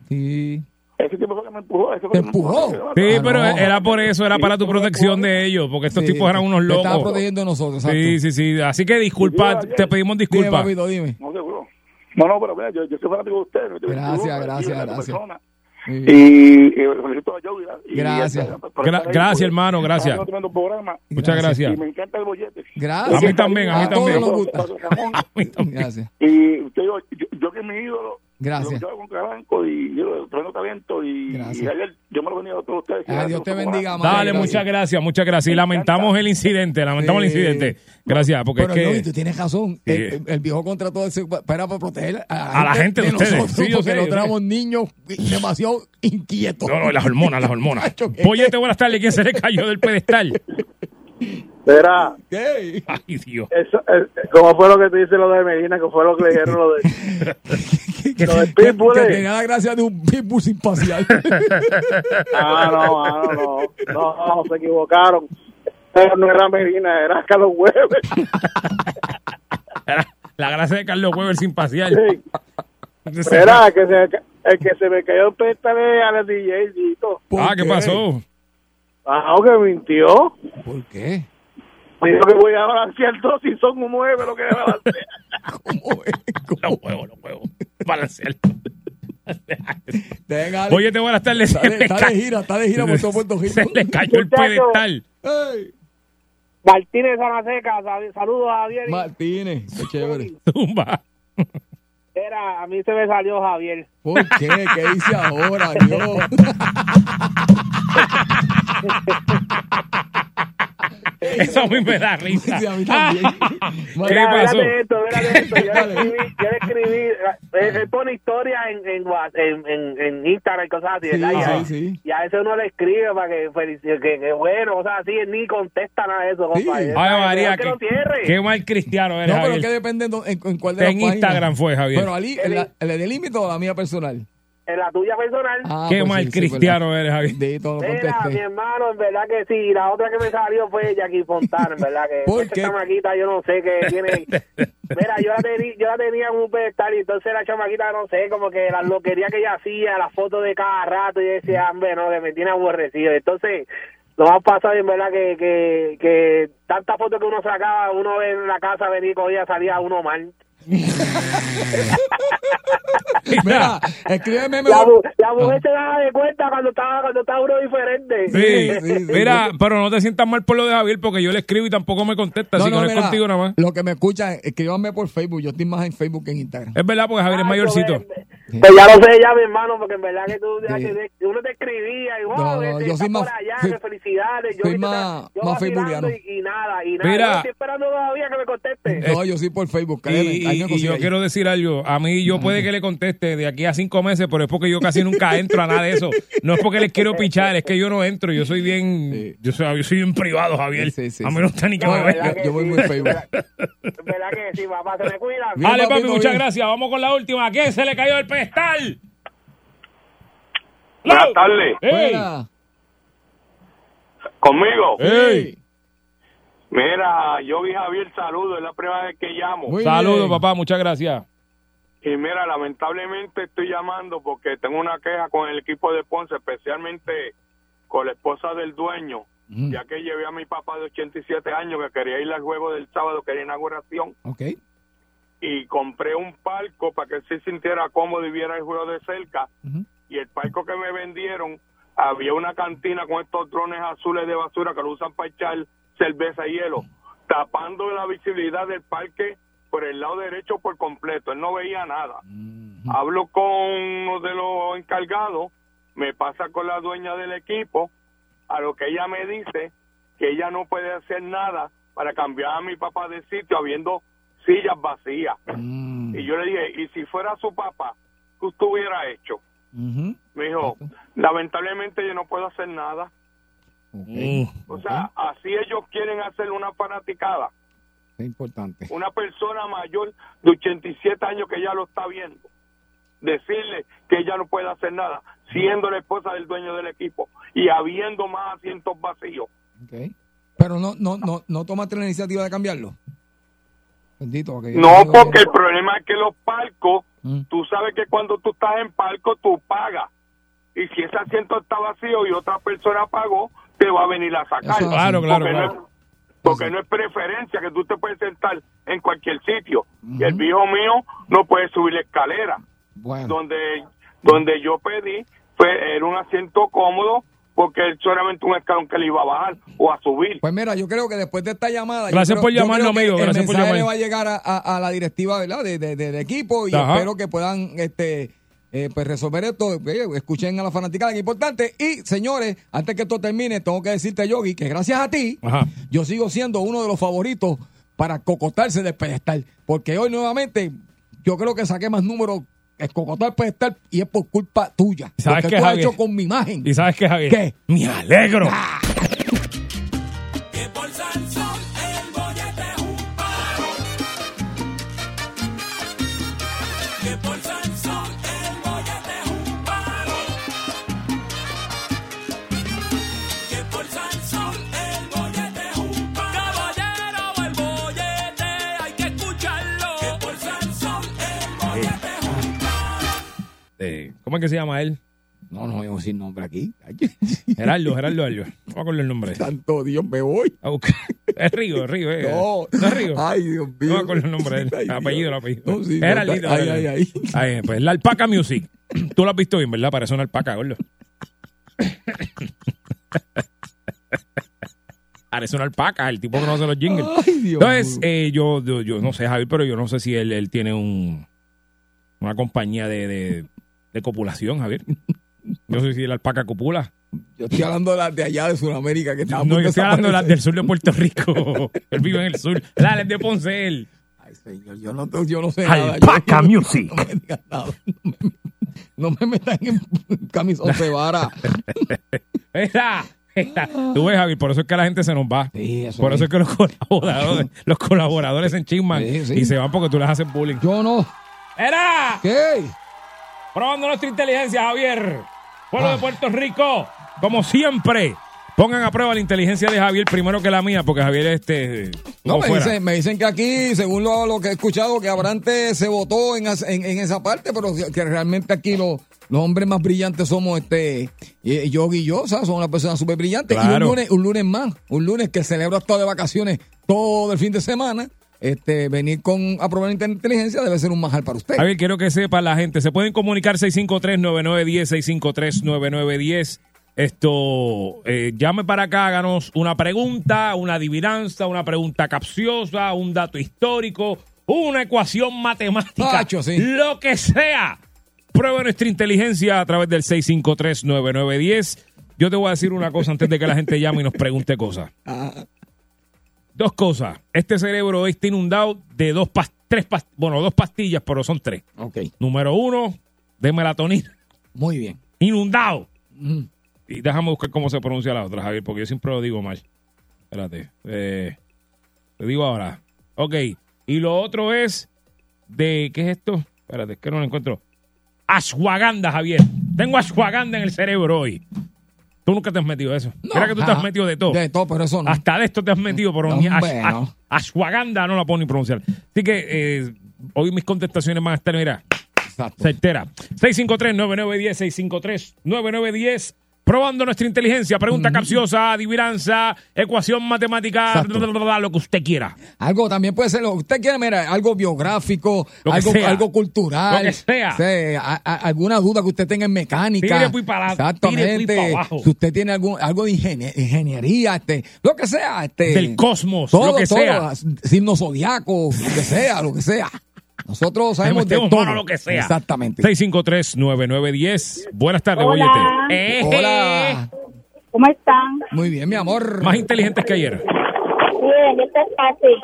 Sí. Ese tipo fue que me empujó. Ese fue ¿Te que me empujó? Sí, Ah, pero no. era por eso, era para tu protección de ellos, porque estos Sí, tipos eran unos locos. protegiendo de nosotros, exacto. Sí, sí, sí. Así que disculpa, Sí, te pedimos Dime, disculpas. papito, dime. No, seguro. No, no, pero mira, yo, yo soy fanático de ustedes. Gracias, gracias, gracias. Y, y felicito a Gracias. Gra- ahí, gracias, hermano, gracias. programa, Muchas gracias. Y me encanta el bollete. Gracias. A mí también, a mí también. nos gusta. Ramón, [LAUGHS] A mí también. Gracias. Y usted, yo, yo, yo que es mi ídolo. Gracias. Yo con Caranco y yo tremendo talento. Y, Gracias. y ayer yo me lo venía a todos ustedes. Ay, Dios te bendiga. Dale, muchas gracias, muchas gracias. Y lamentamos el incidente, lamentamos el incidente. Gracias, porque Pero es no, que... y tú tienes razón. El, el- el viejo contrató ese para proteger a, A la gente de ustedes. nosotros, Sí, yo porque sé, yo nosotros niños demasiado inquietos. No, no, las hormonas, las hormonas. [LAUGHS] Pollete, buenas tardes. ¿Quién se le cayó del pedestal? [LAUGHS] Verá, ¿Qué? Ay, Dios. eso, eh, como fue lo que te dice lo de Medina, que fue lo que le dijeron lo de... [LAUGHS] que, Lo que- pitbull, que tenía la gracia de un pitbull sin pasear. [LAUGHS] Ah, no, ah, no, no, no, se equivocaron. Pero no era Medina, era Carlos Weber. [LAUGHS] Era La gracia de Carlos Weber sin pasear. Sí. Verá, que se, el que se me cayó el pedestal es al DJ, Dito. ¿Por Ah, ¿qué pasó? Ah, que mintió. ¿Por qué? Me dijo que voy a balancear dos y son un nueve lo que balancea. [LAUGHS] ¿Cómo es? Los ¿Cómo? huevos, los huevos. Balancear. Ale. Pollete, buenas tardes. está, de, está de gira, está de gira por todo Puerto Rico. Se le cayó el pedestal. Ey, Martínez Zanaseca, sal- saludos a Javier. Martínez, qué chévere. Tumba. Era, a mí se me salió Javier. ¿Por qué? ¿Qué dice ahora, [LAUGHS] Dios? Eso a mí me da risa. Sí, a mí también. [LAUGHS] ¿Qué Mira, pasó? mírate esto, mírate esto. Yo le escribí, yo le escribí él, él pone historias en, en, en, en, en Instagram y cosas así, Sí, sí, a, sí. y a veces uno le escribe para que, que, que bueno, cosas así, él ni contesta nada de eso, Sí. compadre. Ay. María, Mejor que qué, lo cierre. qué mal cristiano eres, No, pero Javier. que depende en, dó- en, en cuál de En las páginas. Instagram fue, Javier. Pero Ali, ¿en la, en la de límite o la mía personal? En la tuya personal. Ah, qué pues mal sí, cristiano eres, Javier. No Mira, mi hermano, en verdad que sí. La otra que me salió fue Jackie Fontana, en verdad que [LAUGHS] ¿Por chamaquita yo no sé qué tiene. [LAUGHS] Mira, yo la, tenía, yo la tenía en un pedestal y entonces la chamaquita, no sé, como que la loquería que ella hacía, las fotos de cada rato y yo decía, hombre, no, que me tiene aborrecido. Entonces, nos ha pasado en verdad que, que, que tantas fotos que uno sacaba, uno en la casa venir con ella, salía uno mal. [LAUGHS] Mira, escríbeme La, mejor. mu- la mujer se daba de cuenta cuando estaba, cuando estaba uno diferente. Sí. Sí, [LAUGHS] sí, sí. Mira, pero no te sientas mal por lo de Javier porque yo le escribo y tampoco me contesta, así que no es mira, contigo nada más. Lo que me escuchan, escríbanme por Facebook. Yo estoy más en Facebook que en Instagram. Es verdad porque Javier es Ay, mayorcito. pues, Pues ya lo sé ya, mi hermano, porque en verdad que tú que uno te escribía y wow, No, no, este, yo está soy más- por allá, felicidades. Yo, soy más- yo más. Y, y nada, y nada. Mira. Yo estoy esperando todavía que me conteste. No, yo soy por Facebook. Y, créeme, y- y yo ahí. quiero decir algo. A mí yo puede que le conteste de aquí a cinco meses, pero es porque yo casi nunca entro a nada de eso. No es porque les quiero pichar, es que yo no entro. Yo soy bien, Sí. yo soy, yo soy bien privado, Javier. Sí, sí, a mí no está ni que No, me vea. yo voy sí, muy Facebook. verdad- verdad que sí, papá, se me cuida. Bien, Dale, papi, muchas bien. gracias. Vamos con la última. ¿A quién se le cayó el pedestal? Buenas tardes. ¡Ey! Buena. Conmigo. ¡Ey! Mira, yo vi Javier, saludo, es la primera vez que llamo. Muy Saludos, bien. papá, muchas gracias. Y mira, lamentablemente estoy llamando porque tengo una queja con el equipo de Ponce, especialmente con la esposa del dueño, ya que llevé a mi papá de 87 años que quería ir al juego del sábado, quería inauguración, Ok. y compré un palco para que él se sintiera cómodo y viera el juego de cerca. Y el palco que me vendieron, había una cantina con estos drones azules de basura que lo usan para echar cerveza y hielo, tapando la visibilidad del parque por el lado derecho por completo. Él no veía nada. Hablo con uno de los encargados, me pasa con la dueña del equipo, a lo que ella me dice que ella no puede hacer nada para cambiar a mi papá de sitio habiendo sillas vacías. Mm. Y yo le dije, ¿y si fuera su papá, qué usted hubiera hecho? Me dijo, lamentablemente yo no puedo hacer nada. Mm. O sea, así ellos quieren hacer una fanaticada. Es importante. Una persona mayor de 87 años que ya lo está viendo. Decirle que ella no puede hacer nada, siendo la esposa del dueño del equipo y habiendo más asientos vacíos. Ok. Pero no, no, no, no tomaste la iniciativa de cambiarlo. Bendito. No, porque el problema es que los palcos, Mm. tú sabes que cuando tú estás en palco, tú pagas. Y si ese asiento está vacío y otra persona pagó, te va a venir a sacar. Claro, claro, porque claro. No es, porque no es preferencia que tú te puedes sentar en cualquier sitio. Y el viejo mío no puede subir la escalera. Bueno. Donde, donde yo pedí, fue, era un asiento cómodo porque es solamente un escalón que le iba a bajar o a subir. Pues mira, yo creo que después de esta llamada. Gracias creo- por llamarnos, amigo, El gracias por mensaje llamar. le va a llegar a, a- a la directiva ¿verdad? De, de- de- de equipo y Ajá. espero que puedan este, eh, pues resolver esto. Oye, Escuchen a la fanaticada, que es importante. Y señores, antes que esto termine, tengo que decirte, Yogi, que gracias a ti, Ajá. yo sigo siendo uno de los favoritos para cocotarse del pedestal. Porque hoy nuevamente, yo creo que saqué más números escocotar el pedestal y es por culpa tuya. ¿Sabes qué, tú has Javier? hecho con mi imagen. ¿Y sabes qué, Javier? ¿Qué? Me alegro. Que ¿Cómo es que se llama él? No, no voy a decir nombre aquí. [LAUGHS] Gerardo, Gerardo, Gerardo. Vamos con el nombre. Santo Dios, me voy. A buscar. Es Río, es Río. Eh. No. ¿No es Río? Ay, Dios mío. Me acuerdo el nombre de él. Ay, apellido, el apellido. No, sí, no, Geraldito, ay, ay, ay. Pues la alpaca music. Tú lo has visto bien, ¿verdad? Parece una alpaca, gordo. Parece una alpaca, el tipo que no hace los jingles. Ay, Dios Entonces, mío. eh, yo, yo, yo no sé, Javier, pero yo no sé si él, él tiene un una compañía de, de, de copulación, Javier. Yo soy si la alpaca copula. Yo estoy hablando de las de allá de Sudamérica que estaban No, yo estoy hablando de las del sur de Puerto Rico. [LAUGHS] él vive en el sur. Es de Ponce él. Ay, señor, yo no, yo no sé nada. Alpaca yo- Music. No me digan nada. No me metan en camisón de vara. [LAUGHS] Mira. Tú ves, Javi, por eso es que la gente se nos va. Sí, eso por eso es. es que los colaboradores, los colaboradores se enchisman Sí, sí. y se van porque tú les haces bullying. Yo no. ¡Era! ¿Qué? Probando nuestra inteligencia, Javier. Pueblo Ah. de Puerto Rico, como siempre. Pongan a prueba la inteligencia de Javier primero que la mía, porque Javier este. No, me dicen, me dicen que aquí, según lo, lo que he escuchado, que Abrante se votó en, en, en esa parte, pero que- realmente aquí los, los hombres más brillantes somos este Yogi y yo, o sea, somos una persona súper brillante. Y un Claro. lunes, un lunes más, un lunes que celebro hasta de vacaciones todo el fin de semana, este venir con a probar inteligencia debe ser un majal para usted. Javier, quiero que sepa la gente. Se pueden comunicar 653-9910, 653-9910. Esto, eh, llame para acá, háganos una pregunta, una adivinanza, una pregunta capciosa, un dato histórico, una ecuación matemática, sí. lo que sea. Prueba nuestra inteligencia a través del 653-9910. Yo te voy a decir una cosa antes de que la gente llame y nos pregunte cosas. [LAUGHS] Dos cosas. Este cerebro está inundado de dos pas- tres pas- bueno, dos pastillas, pero son tres. ok, Número uno, de melatonina. muy bien. Inundado. Mm. Y déjame buscar cómo se pronuncia la otra, Javier, porque yo siempre lo digo mal. Espérate. Eh, te digo ahora. Ok. Y lo otro es de. ¿Qué es esto? Espérate, es que no lo encuentro. Ashwagandha, Javier. Tengo ashwagandha en el cerebro hoy. Tú nunca te has metido eso. No, Mira que tú te has metido de todo. De todo, pero eso no. Hasta de esto te has metido, pero ni ash- no. ash- ashwagandha no la puedo ni pronunciar. Así que eh, hoy mis contestaciones van a estar, mira, Exacto. certera. 653-9910, 653-9910. Probando nuestra inteligencia. Pregunta capciosa, adivinanza, ecuación matemática, Exacto. bla, bla, bla, lo que usted quiera. Algo también puede ser lo que usted quiera, mira, algo biográfico, algo, sea. algo cultural. Lo que sea. Sí, a- a- alguna duda que usted tenga en mecánica. Tire para tire Exactamente. para abajo. Si usted tiene algún, algo de ingenie- ingeniería, este, lo que sea, este. Del cosmos, todo, lo que todo, sea. Signo zodiaco, lo que sea, lo que sea. Nosotros sabemos de todo. mano lo que sea. Exactamente. 653-9910. Buenas tardes, Hola. Boyete. Eh, Hola. ¿Cómo están? Muy bien, mi amor. Más inteligentes que ayer. Bien, esto es fácil.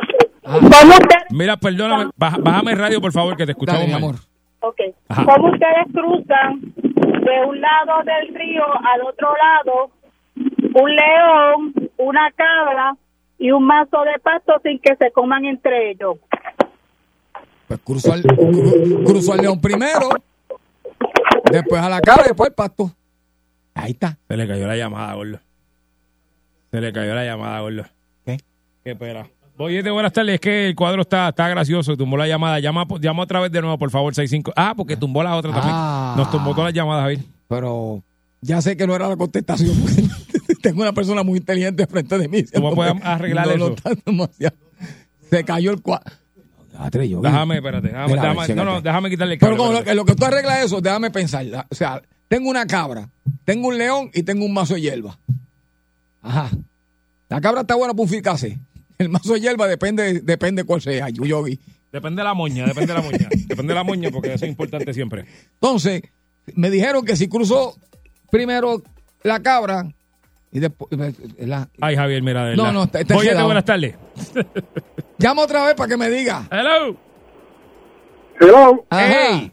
Ah. ¿Cómo ustedes, Mira, perdóname. baja- bájame el radio, por favor, que te escuchamos Dale, mi amor. okay. Ajá. ¿Cómo ustedes cruzan de un lado del río al otro lado un león, una cabra y un mazo de pasto sin que se coman entre ellos? Pues cruzo al, cru- cruzo al león primero, después a la cabra y después al pasto. Ahí está. Se le cayó la llamada, gordo. Se le cayó la llamada, gordo. ¿Qué? Qué pena. Boyete, buenas tardes. Es que el cuadro está, está gracioso. Tumbó la llamada. Llama, llama otra vez de nuevo, por favor, 65. Ah, porque tumbó la otra también. Ah. Nos tumbó todas las llamadas, Javier. Pero ya sé que no era la contestación. [LAUGHS] Tengo una persona muy inteligente frente de mí. ¿Cómo podemos arreglar no, eso? No, demasiado. Se cayó el cuadro. Déjame, espérate. Déjame, Mira, ver, no, no, déjame quitarle el Pero cable. como lo, que- lo que tú arreglas eso, déjame pensar. La- O sea, tengo una cabra, tengo un león y tengo un mazo de hierba. Ajá. La cabra está buena para un fricase. El mazo de hierba depende, depende cuál sea, Yogi. Depende de la moña, depende de la moña. [LAUGHS] depende de la moña porque eso es importante siempre. Entonces, me dijeron que si cruzo primero la cabra y después. la- Ay, Javier, mira, de No, verdad. no, está- está enredado. buenas tardes. [LAUGHS] llama otra vez para que me diga. Hello. Hello. Ajá. Hey.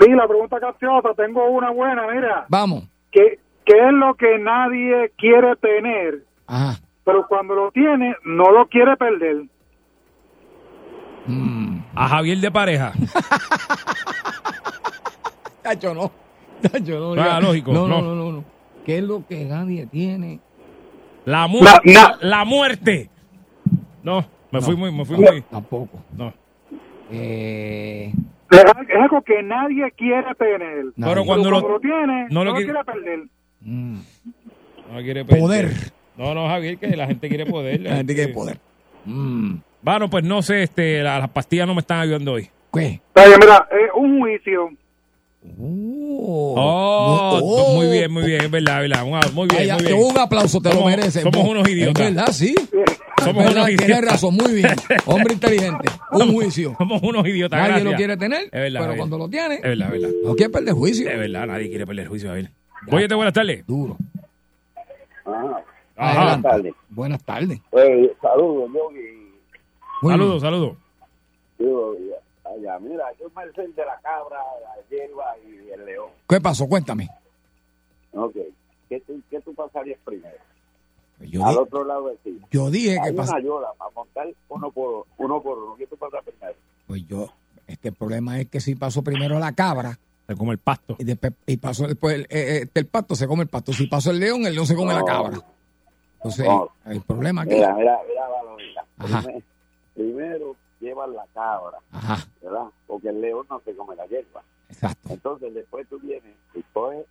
Sí, la pregunta capciosa, tengo una buena, mira. Vamos. ¿Qué, ¿Qué es lo que nadie quiere tener, Ajá. pero cuando lo tiene, no lo quiere perder? A Javier de pareja. [LAUGHS] Tacho, no. Tacho, no. Ah, lógico, No, no, no. no, no, no. ¿Qué es lo que nadie tiene? La no. La muerte. No, me No. fui muy, me fui muy. Tampoco. No. Eh, Es al- es algo que nadie quiere tener. nadie. Pero cuando pero lo, cuando lo tiene, no no lo lo quiere- quiere perder. Mm. no quiere perder. Poder. No, no, Javier, que la gente quiere poder. [LAUGHS] La gente quiere poder. Mm. Bueno, pues no sé, este, la- las pastillas no me están ayudando hoy. ¿Qué? Oye, mira, es un juicio. Oh, Oh, Oh. muy bien, muy bien, es verdad, es verdad. Un- Muy bien, Ay, muy que bien. un aplauso te Somos- lo mereces. somos unos idiotas. Es verdad, sí. Somos verdad, unos Tienes idiotas. razón, muy bien. Hombre inteligente. Un juicio. Somos unos idiotas, Nadie gracias. lo quiere tener, Es verdad, pero cuando lo tiene, Es verdad, no quiere perder juicio. Es verdad, nadie quiere perder juicio, Javier. Boyete, buenas tardes. Duro. Ajá. Ajá. Buenas tardes. Buenas tardes. Pues, saludos, Saludos, saludos. Allá, mira, yo me sé de la cabra, la hierba y el león. ¿Qué pasó? Cuéntame. Ok. ¿Qué tú, qué tú pasarías primero? Yo, Al di- otro lado de ti. yo dije que Hay pas- una yola para montar uno por uno. Por uno. ¿Qué tú pasas primero? Pues yo, es que el problema es que si pasó primero la cabra Se come el pasto. y después y pasó después el, eh, eh, el pasto, se come el pasto. Si pasó el león, el león se come la No. cabra. Entonces, No. el problema aquí. Mira, mira, mira. Primer- Primero llevan la cabra, Ajá, ¿verdad? Porque el león no se come la hierba. exacto. Entonces después tú vienes y coges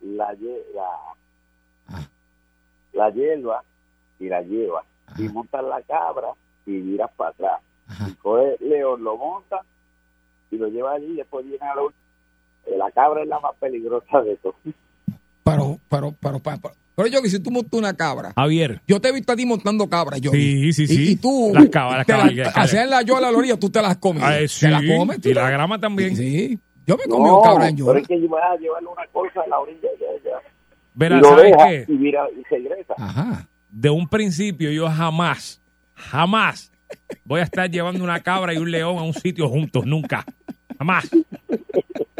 la, la, Ah. la hierba y la llevas. Y Ajá. montas la cabra y miras para atrás. Ajá. Y coges el león, lo monta y lo lleva allí y después viene a la última. La cabra es la más peligrosa de todo. Pero, pero, pero, pero, pero, yo que si tú montas una cabra, Javier. yo te he visto a ti montando cabra, yo. Sí, sí, Y, sí. y tú, Las cabras, las te cabras, la- las cabras. hacían la yola a la orilla, tú te las comes. Ah, eh, te sí. la comes. tú Y te- la grama también. Sí, yo me comido No, cabra en pero es que vas a llevarle una cosa a la orilla ya, ya. Verá, y lo ¿sabes deja qué? y, mira, y regresa. Ajá. De un principio yo jamás, jamás voy a estar llevando una cabra y un león a un sitio juntos, nunca. Jamás.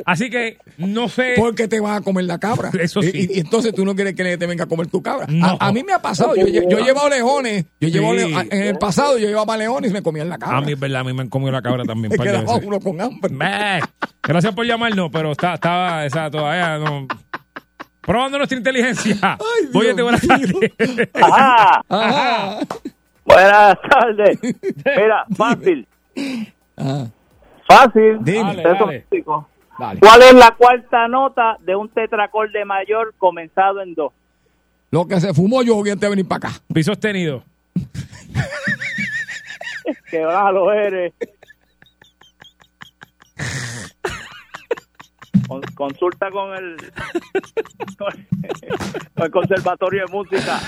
Así que no sé. Porque te vas a comer la cabra. Eso sí. Y, y entonces tú no quieres que te venga a comer tu cabra. No. A, a mí me ha pasado. Yo, yo he llevado leones. Yo Sí. llevo en el pasado yo llevaba leones y me comían la cabra. A mí, es verdad, a mí me han comido la cabra también. [LAUGHS] me quedaba uno con hambre. Meh. Gracias por llamarnos, pero está, estaba esa todavía no. Probando nuestra inteligencia. [LAUGHS] Ay, Voy a buenas tardes. Ajá. Ajá. Buenas tardes. [LAUGHS] Mira, fácil. Ajá. Fácil. Dime. Dale, dale. Dale. ¿Cuál es la cuarta nota de un tetracorde mayor comenzado en do? Lo que se fumó yo antes de venir para acá. Pi sostenido. [LAUGHS] Qué malo eres. Con- consulta con el, con, con el conservatorio de música.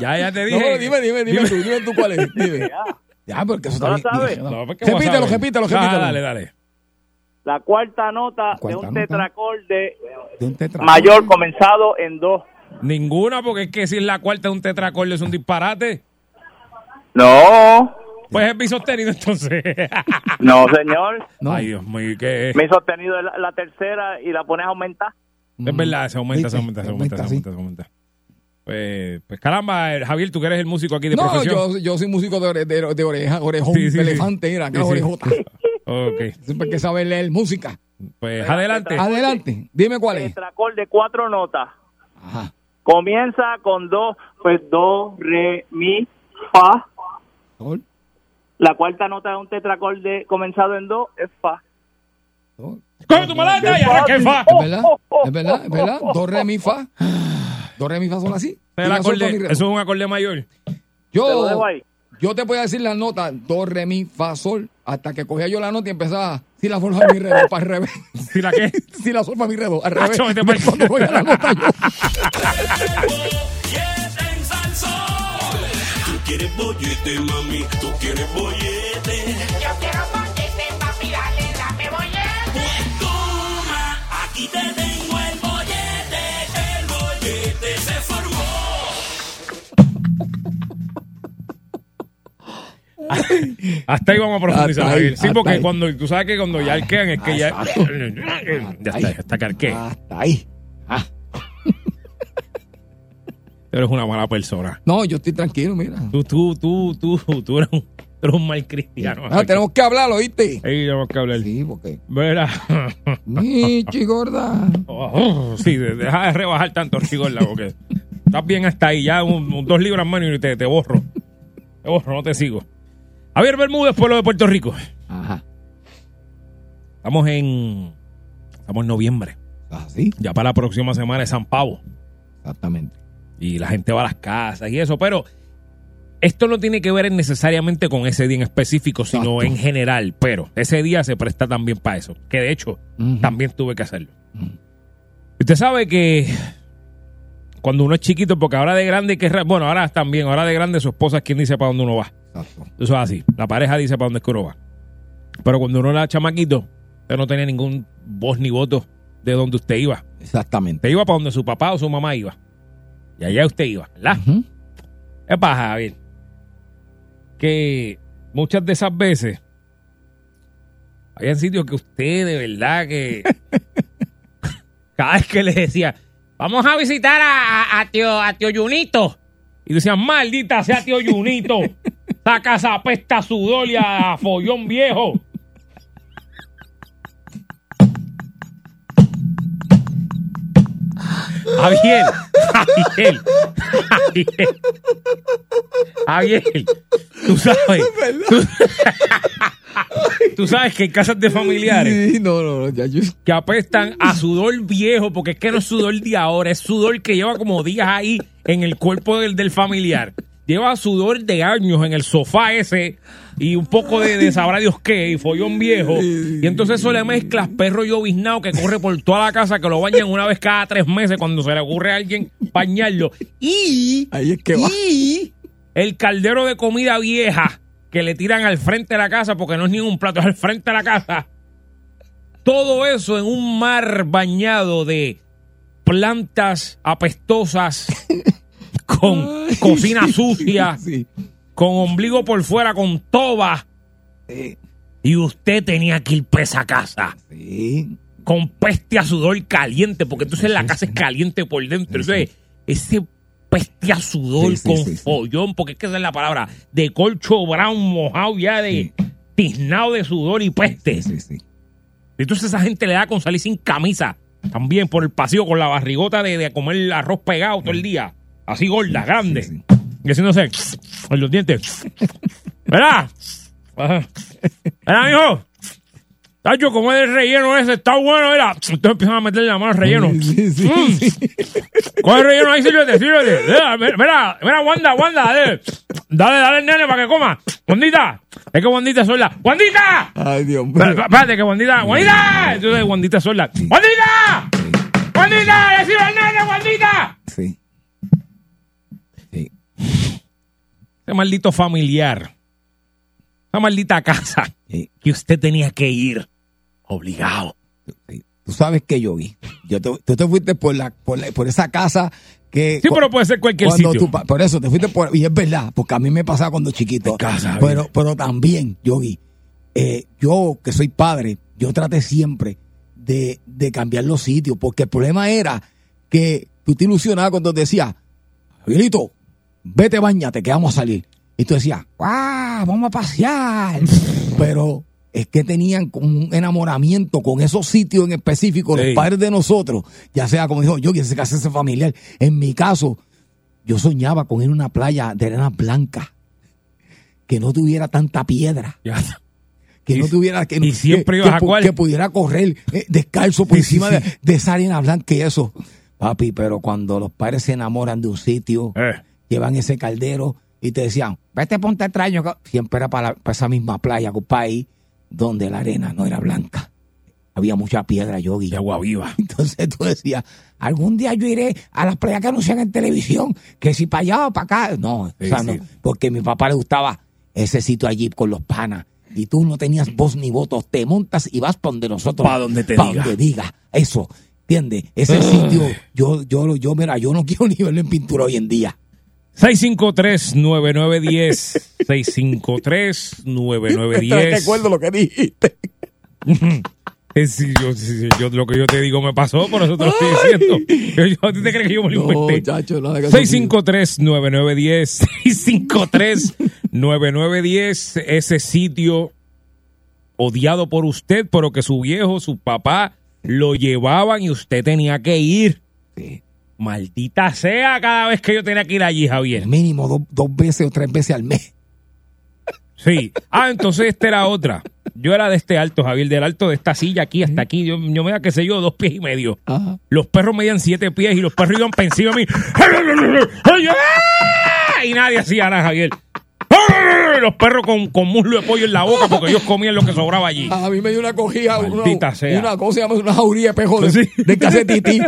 Ya, ya te No, dije. dime, dime, dime, tú, dime tú cuál es. Dime. Ya. Ya, porque eso ¿No lo está bien- Repítelo, repítelo, Ah, repítelo. dale, dale. La cuarta nota Cuarta de un nota. tetracorde De un tetra- mayor comenzado en do. Ninguna, porque es que si es la cuarta de un tetracorde es un disparate. No, Pues es bisostenido entonces. [LAUGHS] no, señor. No. Ay, Dios mío, ¿qué? Mi sostenido es la, la tercera y la pones a aumentar. Es verdad, se aumenta, se aumenta, se aumenta, se aumenta, se aumenta. Pues, pues caramba, eh, Javier, tú que eres el músico aquí de No, profesión. yo, yo soy músico de, ore- de, de oreja, orejón, Sí, sí, de sí. elefante, mira, acá Sí, sí. orejota. [LAUGHS] Ok, Siempre hay que saber leer música. pues adelante. Adelante, dime cuál es. Tetracorde cuatro notas. Ajá. Comienza con do, pues do, re, mi, fa. Sol, La cuarta nota de un tetracorde comenzado en do es fa. sol. Coge tu maleta y arranca el fa. ¿Es verdad? ¿Es verdad? ¿Es verdad? Do, re, mi, fa. Do, re, mi, fa son así. El la sol, acorde- eso es un acorde mayor. Te Yo, ahí. yo te voy a decir las notas do, re, mi, fa, sol, hasta que cogía yo la nota y empezaba si la sol, fa, mi, re, do, para el revés. ¿Si la qué? [LAUGHS] Si la sol, fa, mi, re, do, al revés. Acho, pa'l- [LAUGHS] Cuando cogía la nota yo. Tú quieres bollete, mami, tú quieres bollete. Yo quiero bollete, papi, dale, dame bollete. Pues toma, aquí te Hasta ahí vamos a profundizar. Hasta ahí, sí, hasta porque ahí. cuando tú sabes que cuando ya arquean es que ya. Ya está, ya está que. Hasta ahí. Ah. Eres una mala persona. No, yo estoy tranquilo, mira. Tú, tú, tú, tú, tú eres un, tú eres un mal cristiano. Ah, tenemos que hablarlo, ¿oíste? Ahí tenemos que hablar. Sí, porque. Verá. Michi gorda. Oh, sí, de- deja de rebajar tanto, Rigorla, porque estás bien hasta ahí. Ya un, un- dos libras más y te, te borro. Te borro, no te sigo. Javier Bermúdez, pueblo de Puerto Rico. Ajá. Estamos en. Estamos en noviembre. Así. Ya para la próxima semana es San Pavo. Exactamente. Y la gente va a las casas y eso, pero esto no tiene que ver necesariamente con ese día en específico, sino Exacto. en general. Pero ese día se presta también para eso. Que de hecho, también tuve que hacerlo. Usted sabe que cuando uno es chiquito, porque ahora de grande, que bueno, ahora también, ahora de grande su esposa es quien dice para dónde uno va. Exacto. Eso es así. La pareja dice para dónde es que uno va. Pero cuando uno era chamaquito, usted no tenía ningún voz ni voto de donde usted iba. Exactamente. Usted iba para donde su papá o su mamá iba. Y allá usted iba, ¿verdad? ¿Qué pasa, Javier? Que muchas de esas veces había sitios que usted de verdad que [LAUGHS] cada vez que le decía, vamos a visitar a, a- a tío, a tío Junito. Y decían, maldita sea tío Junito. Esa casa apesta a sudor y a follón viejo. Javier, Javier, Javier, Javier, tú sabes, tú, [LAUGHS] tú sabes que hay casas de familiares Sí, no, no, no, ya yo. que apestan a sudor viejo, porque es que no es sudor de ahora, es sudor que lleva como días ahí en el cuerpo del, del familiar. Lleva sudor de años en el sofá ese y un poco de, de sabrá Dios qué, y follón viejo. Y entonces eso le mezclas perro lloviznado que corre por toda la casa, que lo bañan una vez cada tres meses cuando se le ocurre a alguien bañarlo. Y, Ahí es que va. y el caldero de comida vieja que le tiran al frente de la casa, porque no es ningún plato, es al frente de la casa. Todo eso en un mar bañado de plantas apestosas, [LAUGHS] con cocina sucia, [LAUGHS] Sí. con ombligo por fuera, con toba. Y usted tenía que ir para esa casa Sí. con peste a sudor caliente, porque entonces la casa es [LAUGHS] caliente por dentro. Entonces, ese peste a sudor con follón, porque es que esa es la palabra, de colcho brown mojado ya de tiznado de sudor y peste. Entonces esa gente le da con salir sin camisa, también por el pasillo con la barrigota de, de comer arroz pegado todo el día, así gorda, grande, sí. y haciéndose en los dientes. ¿Verdad? ¿Verdad, mijo? Tacho, como es el relleno ese, está bueno, mira. Entonces empiezan a meterle la mano al relleno. Sí, sí, Mm. sí. Coge el relleno ahí, sírvete, sírvete. Mira, mira, mira, Wanda, Wanda, dale. Dale, dale al nene para que coma. Wandita. Es que Wandita es sorda. ¡Wandita! Ay, Dios mío. Espérate, que Wandita. ¡Wandita! Entonces Wandita es sorda. ¡Wandita! ¡Wandita! ¡Le sirve al nene, Wandita! Sí. Sí. Ese maldito familiar. Esa maldita casa que usted tenía que ir obligado. Tú sabes que yo vi. Yo te, tú te fuiste por la, por la- por esa casa que Sí, pero puede ser cualquier sitio. pa- por eso te fuiste por y es verdad, porque a mí me pasaba cuando chiquito. Casa, pero pero también, Yogi, eh, yo que soy padre, yo traté siempre de, de cambiar los sitios, porque el problema era que tú te ilusionabas cuando te decía, Javielito, vete, bañate, que vamos a salir. Y tú decías, ¡ah! Vamos a pasear. [LAUGHS] Pero es que tenían un enamoramiento con esos sitios en específico, Sí. los padres de nosotros, ya sea como dijo yo, que se casase familiar. En mi caso, yo soñaba con ir a una playa de arena blanca, que no tuviera tanta piedra, Ya. que Y- no tuviera que, y siempre que- que que pudiera correr eh, descalzo por sí, encima sí. De, de esa arena blanca y eso. Papi, pero cuando los padres se enamoran de un sitio, Eh. Llevan ese caldero y te decían, vete ponte extraño. Siempre era para, la- para esa misma playa, compadre, donde la arena no era blanca. Había mucha piedra, yogi. De agua viva. [LAUGHS] Entonces tú decías, algún día yo iré a las playas que anuncian en televisión, que si para allá o para acá. No, Sí, o sea, sí. no, porque a mi papá le gustaba ese sitio allí con los panas. Y tú no tenías voz ni votos, te montas y vas para donde nosotros. Pa' donde te pa' diga. donde diga. Eso, ¿entiendes? Ese sitio, yo, yo, yo, mira, yo no quiero [LAUGHS] ni verlo en pintura hoy en día. 653-9910. 653-9910. Recuerdo lo que dijiste. [LAUGHS] Yo, yo- lo que yo te digo me pasó, por eso te lo estoy diciendo. Yo, ¿Tú te crees que yo me lo No, inventé? chacho, nada que eso sí. 653-9910. 653-9910. Ese sitio odiado por usted, pero que su viejo, su papá lo llevaban y usted tenía que ir. Sí. Maldita sea cada vez que yo tenía que ir allí, Javier. Mínimo dos, dos veces o tres veces al mes. Sí. Ah, entonces esta era otra. Yo era de este alto, Javier, del alto de esta silla aquí hasta aquí. Yo, yo me da, qué sé yo, dos pies y medio. Ajá. Los perros medían siete pies y los perros iban encima de mí. [LAUGHS] Y nadie hacía nada, Javier. Los perros con, con muslo de pollo en la boca porque ellos comían lo que sobraba allí. A mí me dio una cogida, una, sea. una cosa, se llama una jauría de pejos de, Sí. de. Casetiti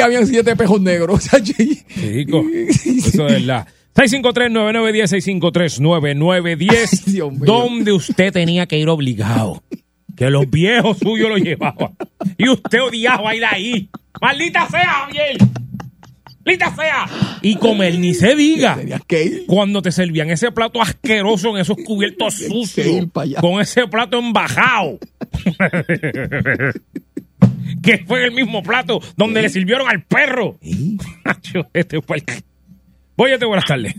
[LAUGHS] habían siete pejos negros. [LAUGHS] Chico, eso es verdad. 653-9910, 653-9910. Dios mío. Donde usted tenía que ir obligado. Que los viejos suyos lo llevaban. Y usted odiaba ir ahí. ¡Maldita sea, Javier! ¡Maldita sea! Y comer ni se diga. Cuando te servían ese plato asqueroso en esos cubiertos sucios. Con ese plato embajado. [LAUGHS] que fue el mismo plato donde le sirvieron al perro. [LAUGHS] Nacho, este fue el... Voy a te buenas tardes.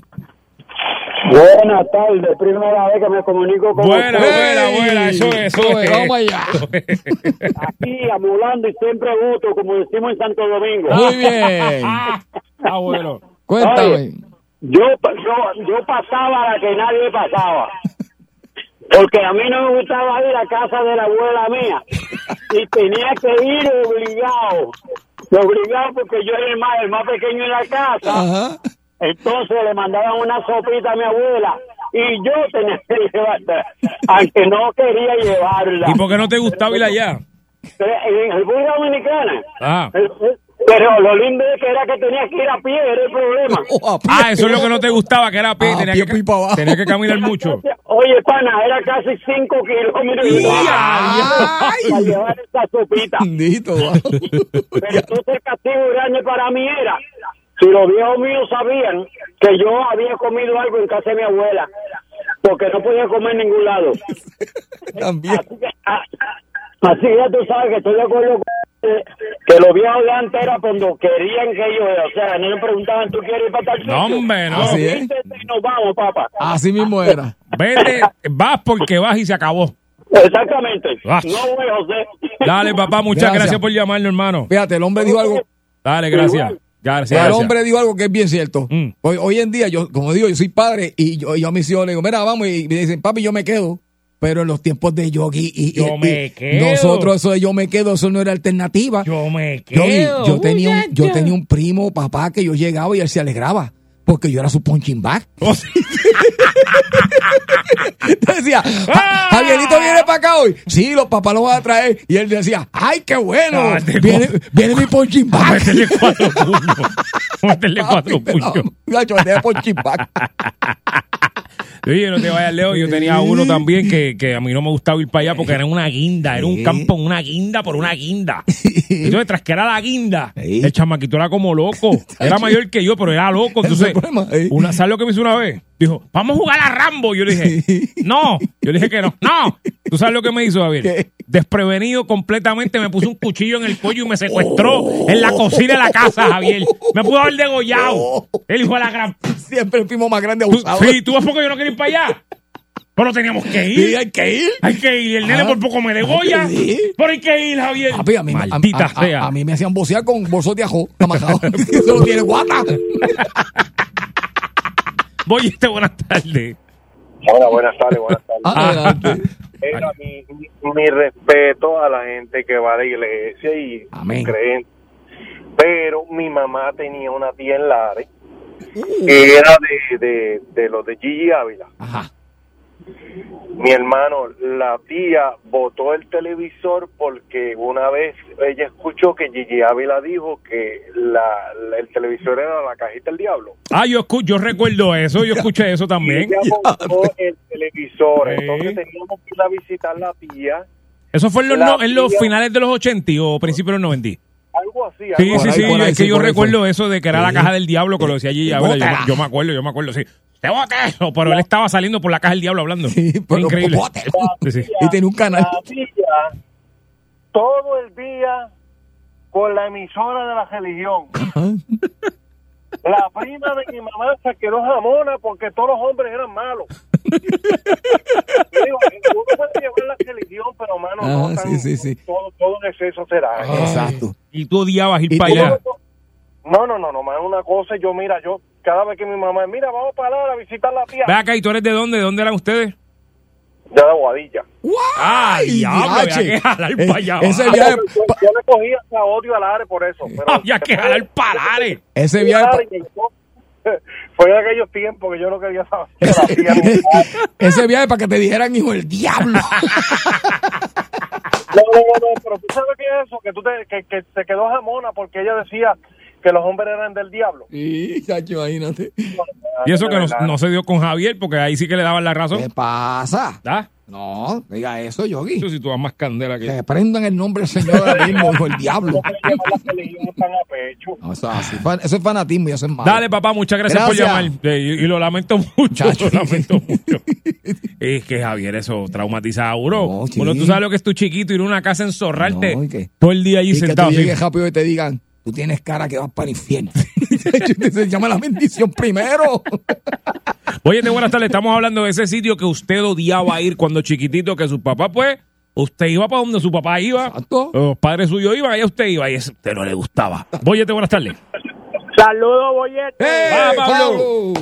Buenas tardes, primera vez que me comunico con Buena, ustedes. buena, buena, eso es, eso es. Vamos allá. Aquí, amulando y siempre gusto, como decimos en Santo Domingo. Muy bien. [LAUGHS] Ah, bueno. Cuéntame. Oye, yo, yo, yo pasaba la que nadie pasaba. Porque a mí no me gustaba ir a casa de la abuela mía. Y tenía que ir obligado. Obligado porque yo era el más, el más pequeño en la casa. Ajá. Entonces le mandaban una sopita a mi abuela. Y yo tenía que [LAUGHS] llevarla. Aunque no quería llevarla. ¿Y por qué no te gustaba ir allá? En República Dominicana. Ah. Pero lo lindo es que era que tenía que ir a pie, era el problema. [LAUGHS] Ah, eso es lo que no te gustaba, que era a pie. Ah, tenía, pie, que, pie para abajo. tenía que caminar [LAUGHS] mucho. Oye, pana, era casi 5 kilómetros ¡Y para para llevar esa sopita. Bendito. Pero entonces el castigo grande para mí era, si los viejos míos sabían que yo había comido algo en casa de mi abuela, porque no podía comer en ningún lado. [LAUGHS] También. Así que, ah, así que ya tú sabes que estoy de acuerdo con que los viejos de antes era cuando querían que yo, o sea, no le preguntaban, ¿tú quieres ir para tal sitio? No, hombre, no. Así es. Y nos vamos, papá. Así mismo era. [LAUGHS] Vete, vas porque vas y se acabó. Exactamente. Ah. No voy, José. Dale, papá, muchas Gracias. gracias, por llamarnos, hermano. Fíjate, el hombre dijo algo. Dale, gracias. Gracias. El gracias. hombre dijo algo que es bien cierto. Mm. Hoy, hoy en día, yo, como digo, yo soy padre y yo, yo a mis hijos le digo, mira, vamos, y me dicen, papi, yo me quedo. Pero en los tiempos de Yogi y, Yo y- me y quedo. nosotros eso de yo me quedo, eso no era alternativa. Yo me Yogi, quedo. yo tenía un, yo tenía un primo, papá, que yo llegaba y él se alegraba. Porque yo era su punching bag. [LAUGHS] Sí. decía, ¡Ah! "Ja- Javierito viene para acá hoy. Sí, los papás lo van a traer. Y él decía, ay, qué bueno. Ah, viene, viene mi punching bag. Métele cuatro [LAUGHS] puños. Métele cuatro puños. Muchacho, punching bag. Oye, no te vayas lejos. Yo tenía uno también que, que a mí no me gustaba ir para allá porque era una guinda. Era un campo en una guinda por una guinda. Entonces, tras que era la guinda, el chamaquito era como loco. Era mayor que yo, pero era loco. Entonces, una, ¿sabes lo que me hizo una vez? Dijo, vamos a jugar a Rambo. Yo le dije, no. Yo le dije que no. No. ¿Tú sabes lo que me hizo, Javier? Desprevenido completamente, me puso un cuchillo en el cuello y me secuestró en la cocina de la casa, Javier. Me pudo haber degollado. El hijo de la gran Siempre el primo más grande Tú- abusado. Sí, tú ves porque yo no quería ir para allá. Pero teníamos que ir. Sí, hay que ir. Hay que ir. El nene Ah. por poco me degolla. Sí. Pero hay que ir, Javier. Papi, a mí, a- Maldita a, a- sea. a mí me hacían bocear con bolsos de ajo amajado. [LAUGHS] Eso no tiene guata. Voy este, buenas tardes. Hola, buenas tardes, buenas [LAUGHS] tardes. Adelante. Era mi, mi- mi respeto a la gente que va a la iglesia y Amén. creen. Pero mi mamá tenía una tía en Lares que era de, de, de los de Gigi Ávila. Ajá. Mi hermano, la tía botó el televisor porque una vez ella escuchó que Gigi Ávila dijo que la, la- el televisor era la cajita del diablo. Ah, yo, escu- yo recuerdo eso. Yo escuché eso también. Y ella botó el televisor. Sí. Entonces teníamos que ir a visitar la tía. Eso fue en los, no- en los finales de los 80 o principios de los 90. Algo así. Sí, algo sí, así. sí. ahí, es que sí, yo recuerdo eso de que era la Sí. caja del diablo que lo decía allí. Yo, Bótala. yo me acuerdo, yo me acuerdo, sí. Te bote eso. Pero él estaba saliendo por la caja del diablo hablando. Sí, pero increíble. Sí, sí. Y tiene un canal. Todo el día con la emisora de la religión. La prima de mi mamá se quedó jamona porque todos los hombres eran malos. [LAUGHS] Digo, uno puede llevar la religión, pero mano, no Ah, tan- sí, sí, sí. Todo, todo en exceso será. Exacto. Y tú odiabas ir para allá. No, no, no, no, más una cosa, yo mira, yo cada vez que mi mamá, mira, vamos para allá a visitar la tía. Ve acá, ¿y tú eres de dónde? ¿De dónde eran ustedes? Ya de Guadilla. ¡Ah, diablo! Había diache. que jalar Eh, para allá. ese viaje- Yo, yo le cogía hasta odio al área por eso. [LAUGHS] Pero Había que jalar palares. Ese viaje, pa- [LAUGHS] Fue en aquellos tiempos que yo no quería saber. de la nada. ese viaje para que te dijeran hijo del diablo. [LAUGHS] No, no, no, no, pero tú sabes qué es eso, que tú te, que, que se quedó jamona porque ella decía que los hombres eran del diablo. Sí, chacho, imagínate. Y eso que no, no se dio con Javier, porque ahí sí que le daban la razón. ¿Qué pasa? ¿Ah? No, diga eso, Yogi. Eso si tú das más candela que... Que prendan el nombre del Señor ahora mismo, hijo del diablo. No, eso, es así. Eso es fanatismo y eso es malo. Dale, papá, muchas gracias, Gracias. por llamar. Eh, y, y lo lamento mucho, [LAUGHS] lo lamento mucho. Es que, Javier, eso traumatiza a uno. sí. Bueno, tú sabes lo que es tu chiquito, ir a una casa a enzorrarte No, todo el día allí y que tú sentado. así. llegues rápido y te digan, tú tienes cara que vas para el infierno. [LAUGHS] Se llama la bendición primero. [LAUGHS] Oye, de buenas tardes, estamos hablando de ese sitio que usted odiaba ir cuando chiquitito, que su papá, pues, usted iba para donde su papá iba, los padres suyos iban, allá usted iba, y eso a usted no le gustaba. Oye, buenas tardes. Saludos, Boyete. Va, Pablo.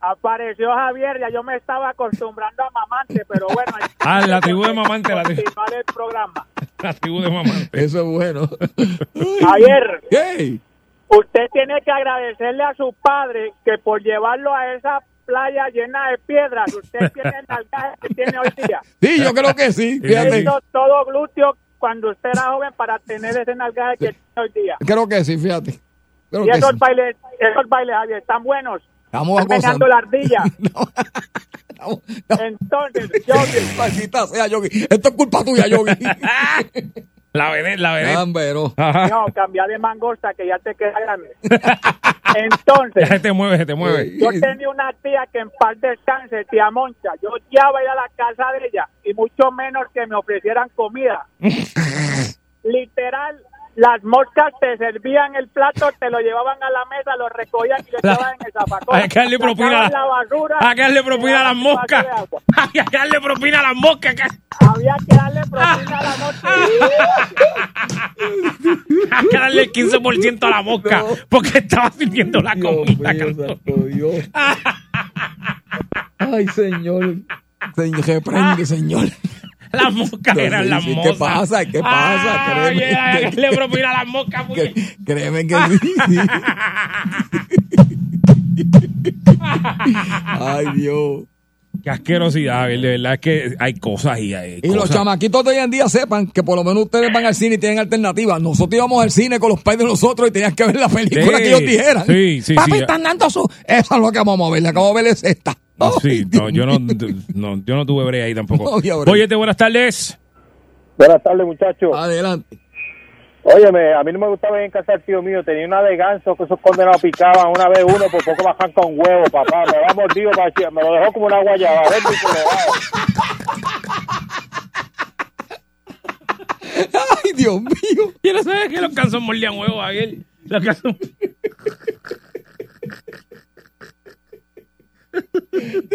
Apareció Javier, ya yo me estaba acostumbrando a mamante, pero bueno. [LAUGHS] Ah, la tribu de mamante, la tribu, el programa. La tribu de mamante. [LAUGHS] Eso es bueno. Javier, Hey. usted tiene que agradecerle a su padre que por llevarlo a esa playa llena de piedras, usted tiene el nalgaje que tiene hoy día. Sí, yo creo que sí. Fíjate. Hizo todo glúteo cuando usted era joven para tener ese nalgaje que tiene hoy día. Creo que sí, fíjate. Creo Y que esos sí. bailes, esos bailes, Javier, están buenos. Estamos Están gozando. pegando [LAUGHS] ardilla. Entonces, [LAUGHS] Yogi, Maldita sea, Yogi. Esto es culpa tuya, Yogi. [LAUGHS] La vedette, la. Gambero. no, cambia de mangosta que ya te queda grande. [LAUGHS] Entonces, Ya se te mueve, se te mueve. yo tenía una tía que en paz descanse, tía Moncha. Yo odiaba ir a la casa de ella y mucho menos que me ofrecieran comida. Literal, las moscas te servían el plato, te lo llevaban a la mesa, lo recogían y lo echaban en el zafacón. Hay que darle propina a la- basura. Hay que darle propina a las moscas. Hay [LAUGHS] que darle propina a las moscas. que- Había que darle propina a la mosca. Hay que darle el 15% a la mosca. Porque estaba sirviendo la comida. [LAUGHS] Ay, señor. Señor, reprende, señor. Las moscas eran las sí, ¿qué moscas. pasa? ¿Qué pasa? Ah, Créeme. oye, que darle propina las moscas. porque- Que- créeme que sí. [LAUGHS] Ay, Dios. Qué asquerosidad, de verdad es que hay cosas y hay Y los chamaquitos de hoy en día sepan que por lo menos ustedes van al cine y tienen alternativas. Nosotros íbamos al cine con los pais de nosotros y tenías que ver la película Sí, que ellos dijeran. sí, sí, Papi, sí. están dando su... Eso es lo que vamos a ver. La acabo de ver es esta. No, sí, no, yo no, no, yo no tuve brea ahí tampoco. [LAUGHS] No. Oye, buenas tardes. Buenas tardes, muchachos. Adelante. Óyeme, a mí no me gustaba ir en casa del tío mío. Tenía una de ganso que esos condenados picaban una vez uno, por poco bajan con huevo, papá. Me va mordido, parecía- me lo dejó como una guayaba. y colorado. Ay, Dios mío. Yo no sabía que los cansos mordían huevos, Javier. Los cansos...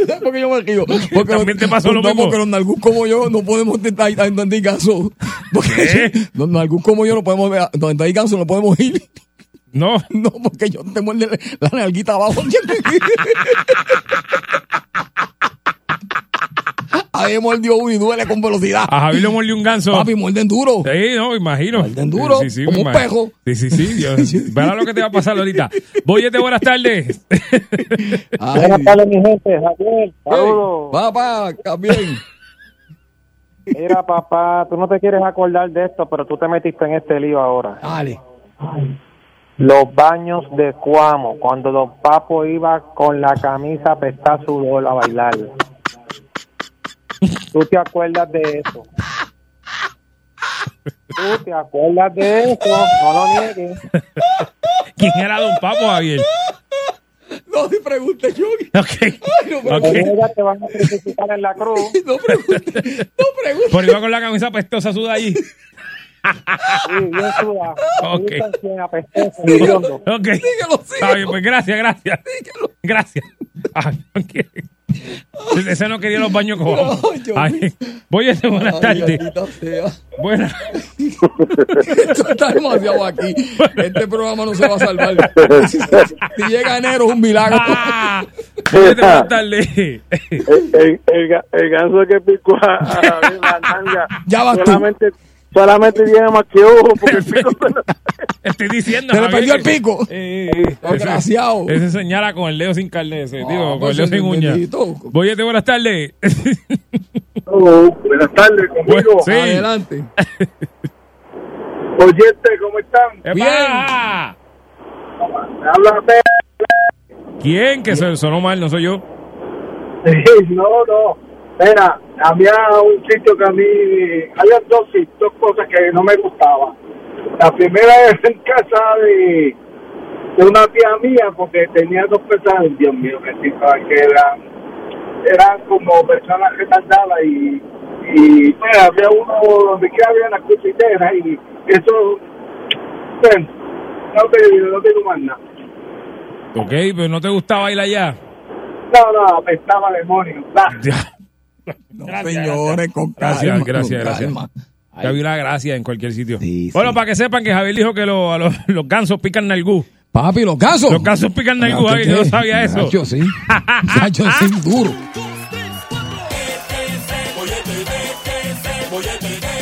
¿Sabes por qué yo me río? [LAUGHS] Porque También te pasó lo no, mismo. porque los nalgus como yo no podemos entender ganso. [LAUGHS] Porque los nalgus como yo no podemos hay ganso no podemos ir. No. [LAUGHS] No, porque yo te muerde la nalguita abajo. Ahí mordió uno y duele con velocidad. A Javier le mordió un ganso. Papi, muerden duro. Sí, no, me imagino. Muerden duro, Sí, sí, como un pejo. Sí, sí, [LAUGHS] sí. Verá lo que te va a pasar ahorita. Boyete, buenas tardes. Buenas tardes, mi gente. Javier, saludos. Papá, bien. Mira, papá, tú no te quieres acordar de esto, pero tú te metiste en este lío ahora. Dale. Los baños de Cuamo, cuando Don Papo iba con la camisa a sudor a bailar. ¿Tú te acuerdas de eso? ¿Tú te acuerdas de eso? No lo niegues. ¿Quién era Don Papo, Javier? No te preguntes, Yogi. Ok. no Ok. Ellas te van a crucificar en la cruz. [LAUGHS] No preguntes. No preguntes. Por iba con la camisa pestosa suda allí. Sí, bien sudada. Ok. Dicen que apestoso, hediondo. Ok. Síguelo, Está bien, pues gracias, gracias. Gracias. Ay, no quiere. Ese no quería los baños cojados. No, yo- Ay, Boyete, buenas Ay, tardes. maldita sea. Buenas. [LAUGHS] Esto está demasiado aquí. Este programa no se va a salvar. [LAUGHS] Si llega enero es un milagro. Ah, buenas tardes. el, el, el, el ganso que picó a, a la [LAUGHS] nalga Ya vas tú. Solamente, tiene más que ojo porque el pico se lo- Estoy diciendo. Se le perdió el pico. Eh, eh, Desgraciado. Ese, ese señala con el dedo sin carne, ese, digo, con pues, el dedo sin uña. bendito. Boyete, buenas tardes. Buenas tardes, conmigo. Sí. Adelante. [LAUGHS] Oyente, ¿cómo están? ¿Qué Bien. Pe- ¿Quién? Que se sonó mal, no soy yo. [LAUGHS] Sí, no, no. Mira, había un sitio que a mí, había dos, dos cosas que no me gustaban. La primera [LAUGHS] es en casa de, de una tía mía, porque tenía dos personas, Dios mío, que eran, eran como personas retardadas y, y bueno, había uno donde que había una cuchitera y eso, bueno, no te, no te digo más nada. Ok, pero no te gustaba ir allá. No, no, apestaba demonio. [LAUGHS] No, señores, con Gracias, calma, gracias, con gracias. calma. Que había una gracia en cualquier sitio. bueno, para que sepan que Javier dijo que lo- a los, [LAUGHS] los gansos pican nalgú. Papi, los gansos. Los gansos pican nalgú, Javier, yo no sabía eso. Nacho, sí. [LAUGHS] Sí, duro. Bollete